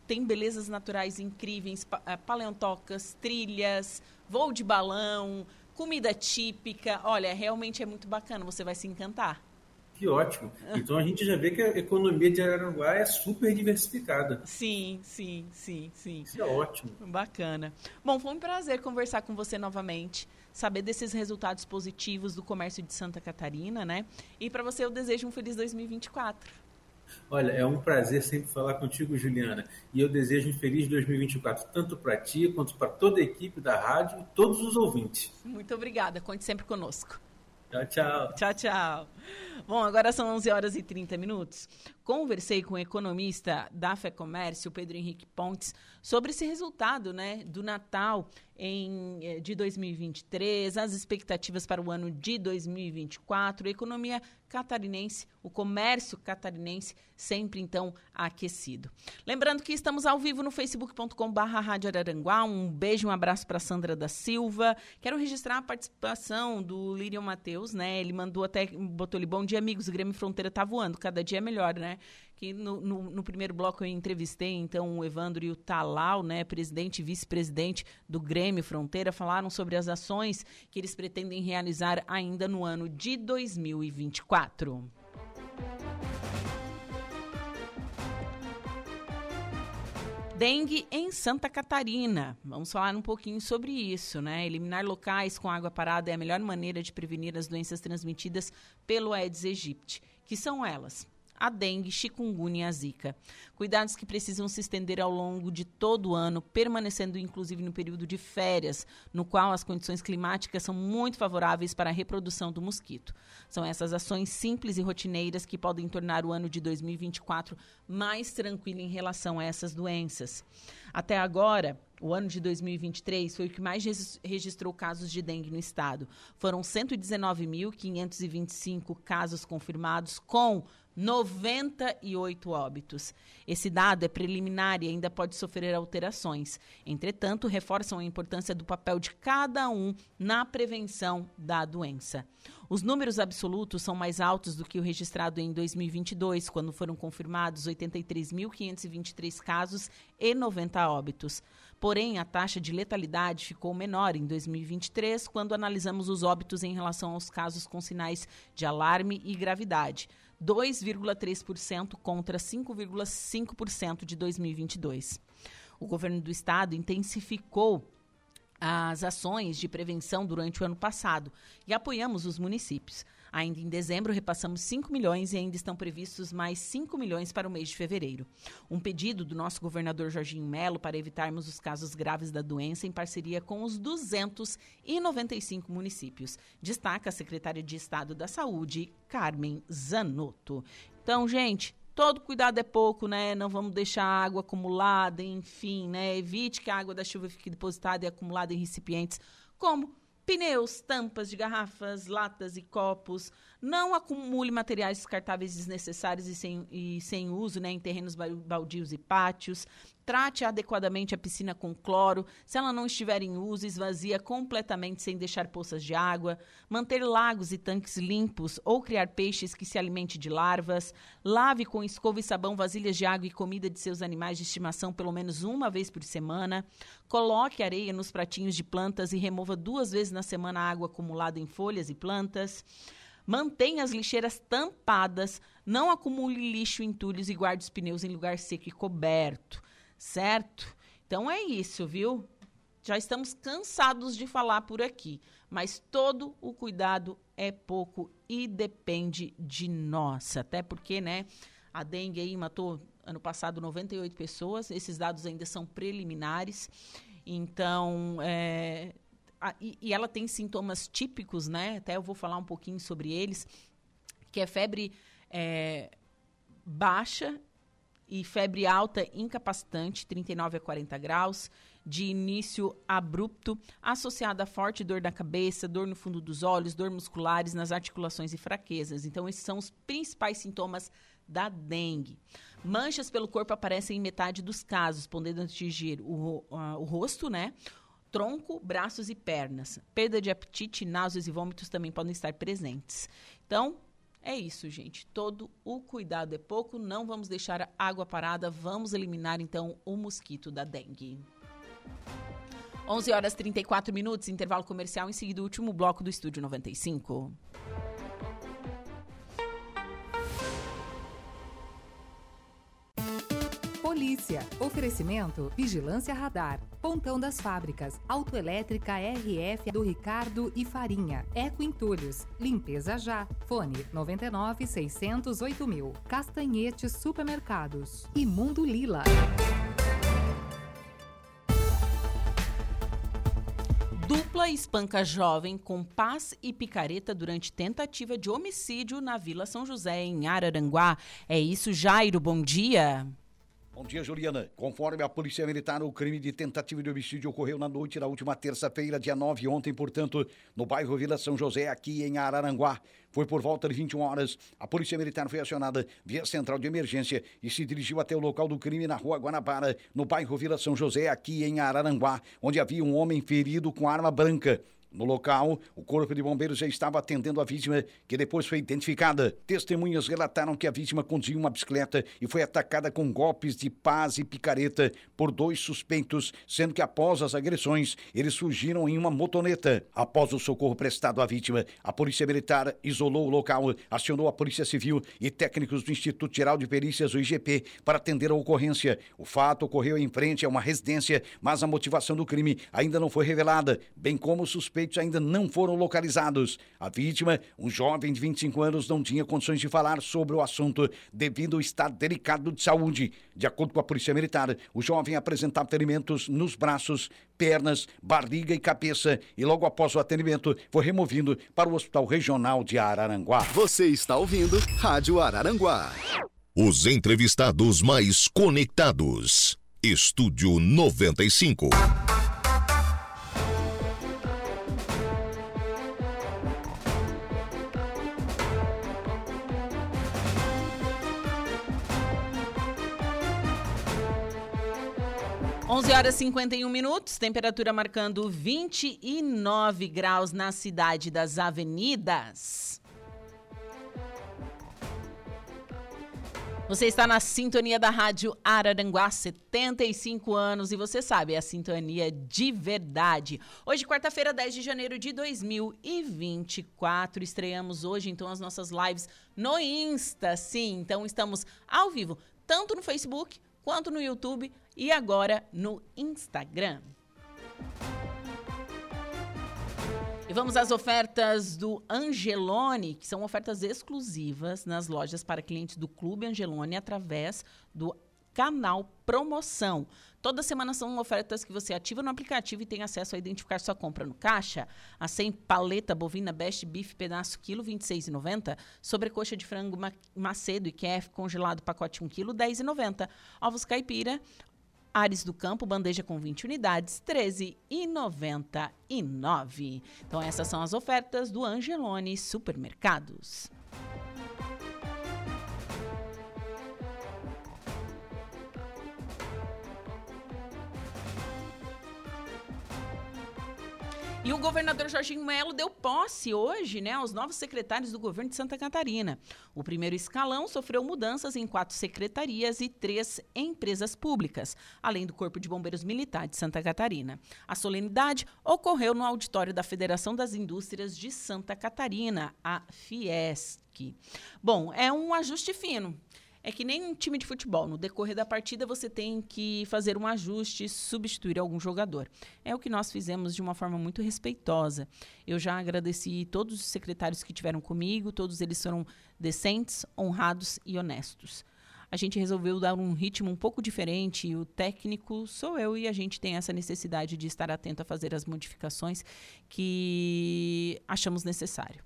tem belezas naturais incríveis, eh, paleontocas, trilhas, voo de balão, comida típica. Olha, realmente é muito bacana, você vai se encantar. Que ótimo. Então a gente já vê que a economia de Araranguá é super diversificada. Sim, sim, sim, sim. Isso é ótimo. Bacana. Bom, foi um prazer conversar com você novamente, saber desses resultados positivos do comércio de Santa Catarina, né? E para você eu desejo um feliz 2024. Olha, é um prazer sempre falar contigo, Juliana. E eu desejo um feliz 2024, tanto para ti quanto para toda a equipe da rádio e todos os ouvintes. Muito obrigada. Conte sempre conosco. Tchau, tchau. Tchau, tchau. Bom, agora são 11 horas e 30 minutos. Conversei com o economista da Fé Comércio, Pedro Henrique Pontes, sobre esse resultado né, do Natal em, eh, de 2023, as expectativas para o ano de 2024, a economia catarinense, o comércio catarinense sempre então aquecido. Lembrando que estamos ao vivo no facebook.com.br Rádio Araranguá. Um beijo, um abraço para Sandra da Silva. Quero registrar a participação do Lírio Matheus, né? Ele mandou até, botou ali, bom dia amigos, o Grêmio Fronteira tá voando, cada dia é melhor, né? Que no, no, no, primeiro bloco eu entrevistei então o Evandro e o Talal, né, presidente e vice-presidente do Grêmio Fronteira, falaram sobre as ações que eles pretendem realizar ainda no ano de 2024. Dengue em Santa Catarina. Vamos falar um pouquinho sobre isso, né? Eliminar locais com água parada é a melhor maneira de prevenir as doenças transmitidas pelo Aedes aegypti, que são elas: a dengue, chikungunya e a zika. Cuidados que precisam se estender ao longo de todo o ano, permanecendo inclusive no período de férias, no qual as condições climáticas são muito favoráveis para a reprodução do mosquito. São essas ações simples e rotineiras que podem tornar o ano de 2024 mais tranquilo em relação a essas doenças. Até agora, o ano de 2023 foi o que mais registrou casos de dengue no estado. Foram 119.525 casos confirmados, com 98 óbitos. Esse dado é preliminar e ainda pode sofrer alterações. Entretanto, reforçam a importância do papel de cada um na prevenção da doença. Os números absolutos são mais altos do que o registrado em 2022, quando foram confirmados 83.523 casos e 90 óbitos. Porém, a taxa de letalidade ficou menor em 2023, quando analisamos os óbitos em relação aos casos com sinais de alarme e gravidade. 2,3% contra 5,5% de 2022. O governo do estado intensificou as ações de prevenção durante o ano passado e apoiamos os municípios. Ainda em dezembro, repassamos 5 milhões e ainda estão previstos mais 5 milhões para o mês de fevereiro. Um pedido do nosso governador Jorginho Melo para evitarmos os casos graves da doença em parceria com os 295 municípios. Destaca a secretária de Estado da Saúde, Carmen Zanotto. Então, gente, todo cuidado é pouco, né? Não vamos deixar água acumulada, enfim, né? Evite que a água da chuva fique depositada e acumulada em recipientes como pneus, tampas de garrafas, latas e copos. Não acumule materiais descartáveis desnecessários e sem, e sem uso né, em terrenos baldios e pátios. Trate adequadamente a piscina com cloro. Se ela não estiver em uso, esvazia completamente sem deixar poças de água. Manter lagos e tanques limpos ou criar peixes que se alimente de larvas. Lave com escova e sabão vasilhas de água e comida de seus animais de estimação pelo menos uma vez por semana. Coloque areia nos pratinhos de plantas e remova duas vezes na semana a água acumulada em folhas e plantas. Mantenha as lixeiras tampadas, não acumule lixo em entulhos e guarde os pneus em lugar seco e coberto certo? Então é isso, viu? Já estamos cansados de falar por aqui, mas todo o cuidado é pouco e depende de nós. Até porque, né, a dengue aí matou ano passado 98 pessoas, esses dados ainda são preliminares. Então, é, e, ela tem sintomas típicos, né? Até eu vou falar um pouquinho sobre eles, que é febre é, baixa e febre alta incapacitante, 39 a 40 graus, de início abrupto, associada a forte dor na cabeça, dor no fundo dos olhos, dor musculares nas articulações e fraquezas. Então, esses são os principais sintomas da dengue. Manchas pelo corpo aparecem em metade dos casos, podendo atingir o, o rosto, né? Tronco, braços e pernas. Perda de apetite, náuseas e vômitos também podem estar presentes. Então, é isso, gente. Todo o cuidado é pouco. Não vamos deixar a água parada. Vamos eliminar, então, o mosquito da dengue. 11 horas 34 minutos, intervalo comercial. Em seguida, o último bloco do Estúdio 95. Polícia. Oferecimento Vigilância Radar. Pontão das Fábricas. Autoelétrica RF do Ricardo e Farinha. Eco Entulhos. Limpeza já. Fone 99 608 mil. Castanhete Supermercados. E Mundo Lila. Dupla espanca jovem com paz e picareta durante tentativa de homicídio na Vila São José, em Araranguá. É isso, Jairo. Bom dia. Bom dia, Juliana. Conforme a Polícia Militar, o crime de tentativa de homicídio ocorreu na noite da última terça-feira, dia 9, ontem, portanto, no bairro Vila São José, aqui em Araranguá. Foi por volta de 21 horas. A Polícia Militar foi acionada via central de emergência e se dirigiu até o local do crime na rua Guanabara, no bairro Vila São José, aqui em Araranguá, onde havia um homem ferido com arma branca. No local, o Corpo de Bombeiros já estava atendendo a vítima, que depois foi identificada. Testemunhas relataram que a vítima conduzia uma bicicleta e foi atacada com golpes de paz e picareta por dois suspeitos, sendo que após as agressões, eles fugiram em uma motoneta. Após o socorro prestado à vítima, a Polícia Militar isolou o local, acionou a Polícia Civil e técnicos do Instituto Geral de Perícias, o IGP, para atender a ocorrência. O fato ocorreu em frente a uma residência, mas a motivação do crime ainda não foi revelada, bem como os suspeitos suspeitos ainda não foram localizados. A vítima, um jovem de 25 anos, não tinha condições de falar sobre o assunto devido ao estado delicado de saúde. De acordo com a Polícia Militar, o jovem apresentava ferimentos nos braços, pernas, barriga e cabeça e logo após o atendimento foi removido para o Hospital Regional de Araranguá. Você está ouvindo Rádio Araranguá. Os entrevistados mais conectados. Estúdio 95. 51 minutos, temperatura marcando 29 graus na cidade das avenidas. Você está na sintonia da Rádio Araranguá, 75 anos, e você sabe, é a sintonia de verdade. Hoje, quarta-feira, 10 de janeiro de 2024, estreamos hoje, então, as nossas lives no Insta, sim. Então, estamos ao vivo, tanto no Facebook quanto no YouTube e agora no Instagram. E vamos às ofertas do Angelone, que são ofertas exclusivas nas lojas para clientes do Clube Angelone através do canal Promoção. Toda semana são ofertas que você ativa no aplicativo e tem acesso a identificar sua compra no caixa. A 100 paleta bovina Best Beef pedaço quilo 26,90. Sobrecoxa de frango Macedo e QF congelado pacote 1 quilo 10,90. Ovos caipira Ares do Campo, bandeja com 20 unidades, R$ 13,99. Então essas são as ofertas do Angelone Supermercados. E o governador Jorginho Melo deu posse hoje né, aos novos secretários do governo de Santa Catarina. O primeiro escalão sofreu mudanças em quatro secretarias e três empresas públicas, além do Corpo de Bombeiros Militar de Santa Catarina. A solenidade ocorreu no auditório da Federação das Indústrias de Santa Catarina, a Fiesc. Bom, é um ajuste fino é que nem um time de futebol. No decorrer da partida, você tem que fazer um ajuste, substituir algum jogador. É o que nós fizemos de uma forma muito respeitosa. Eu já agradeci todos os secretários que tiveram comigo, todos eles foram decentes, honrados e honestos. A gente resolveu dar um ritmo um pouco diferente e o técnico sou eu e a gente tem essa necessidade de estar atento a fazer as modificações que achamos necessário.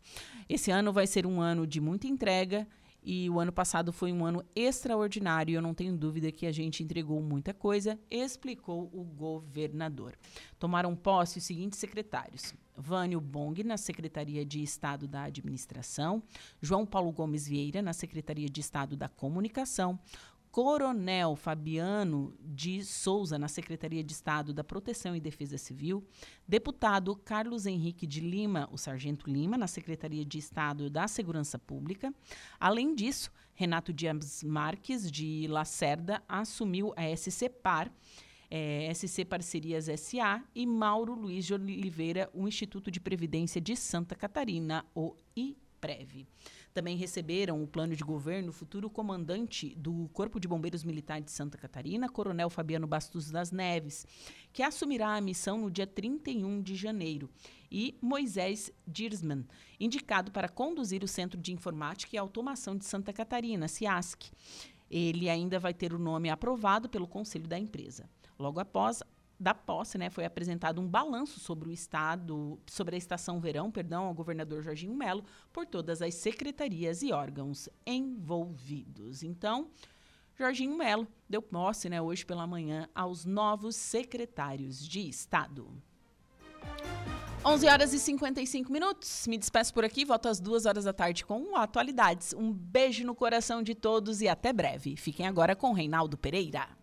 Esse ano vai ser um ano de muita entrega e o ano passado foi um ano extraordinário. Eu não tenho dúvida que a gente entregou muita coisa, explicou o governador. Tomaram posse os seguintes secretários: Vânio Bong, na Secretaria de Estado da Administração, João Paulo Gomes Vieira, na Secretaria de Estado da Comunicação, Coronel Fabiano de Souza, na Secretaria de Estado da Proteção e Defesa Civil, deputado Carlos Henrique de Lima, o Sargento Lima, na Secretaria de Estado da Segurança Pública. Além disso, Renato Dias Marques, de Lacerda, assumiu a SC Par. É, SC Parcerias SA e Mauro Luiz de Oliveira, o Instituto de Previdência de Santa Catarina, o IPREV. Também receberam o plano de governo o futuro comandante do Corpo de Bombeiros Militar de Santa Catarina, Coronel Fabiano Bastos das Neves, que assumirá a missão no dia 31 de janeiro, e Moisés Dirsman, indicado para conduzir o Centro de Informática e Automação de Santa Catarina, CIASC. Ele ainda vai ter o nome aprovado pelo conselho da empresa. Logo após da posse, né, foi apresentado um balanço sobre o estado, sobre a estação verão, perdão, ao governador Jorginho Melo, por todas as secretarias e órgãos envolvidos. Então, Jorginho Melo deu posse, né, hoje pela manhã, aos novos secretários de Estado. 11 horas e 55 minutos. Me despeço por aqui, volto às duas horas da tarde com atualidades. Um beijo no coração de todos e até breve. Fiquem agora com Reinaldo Pereira.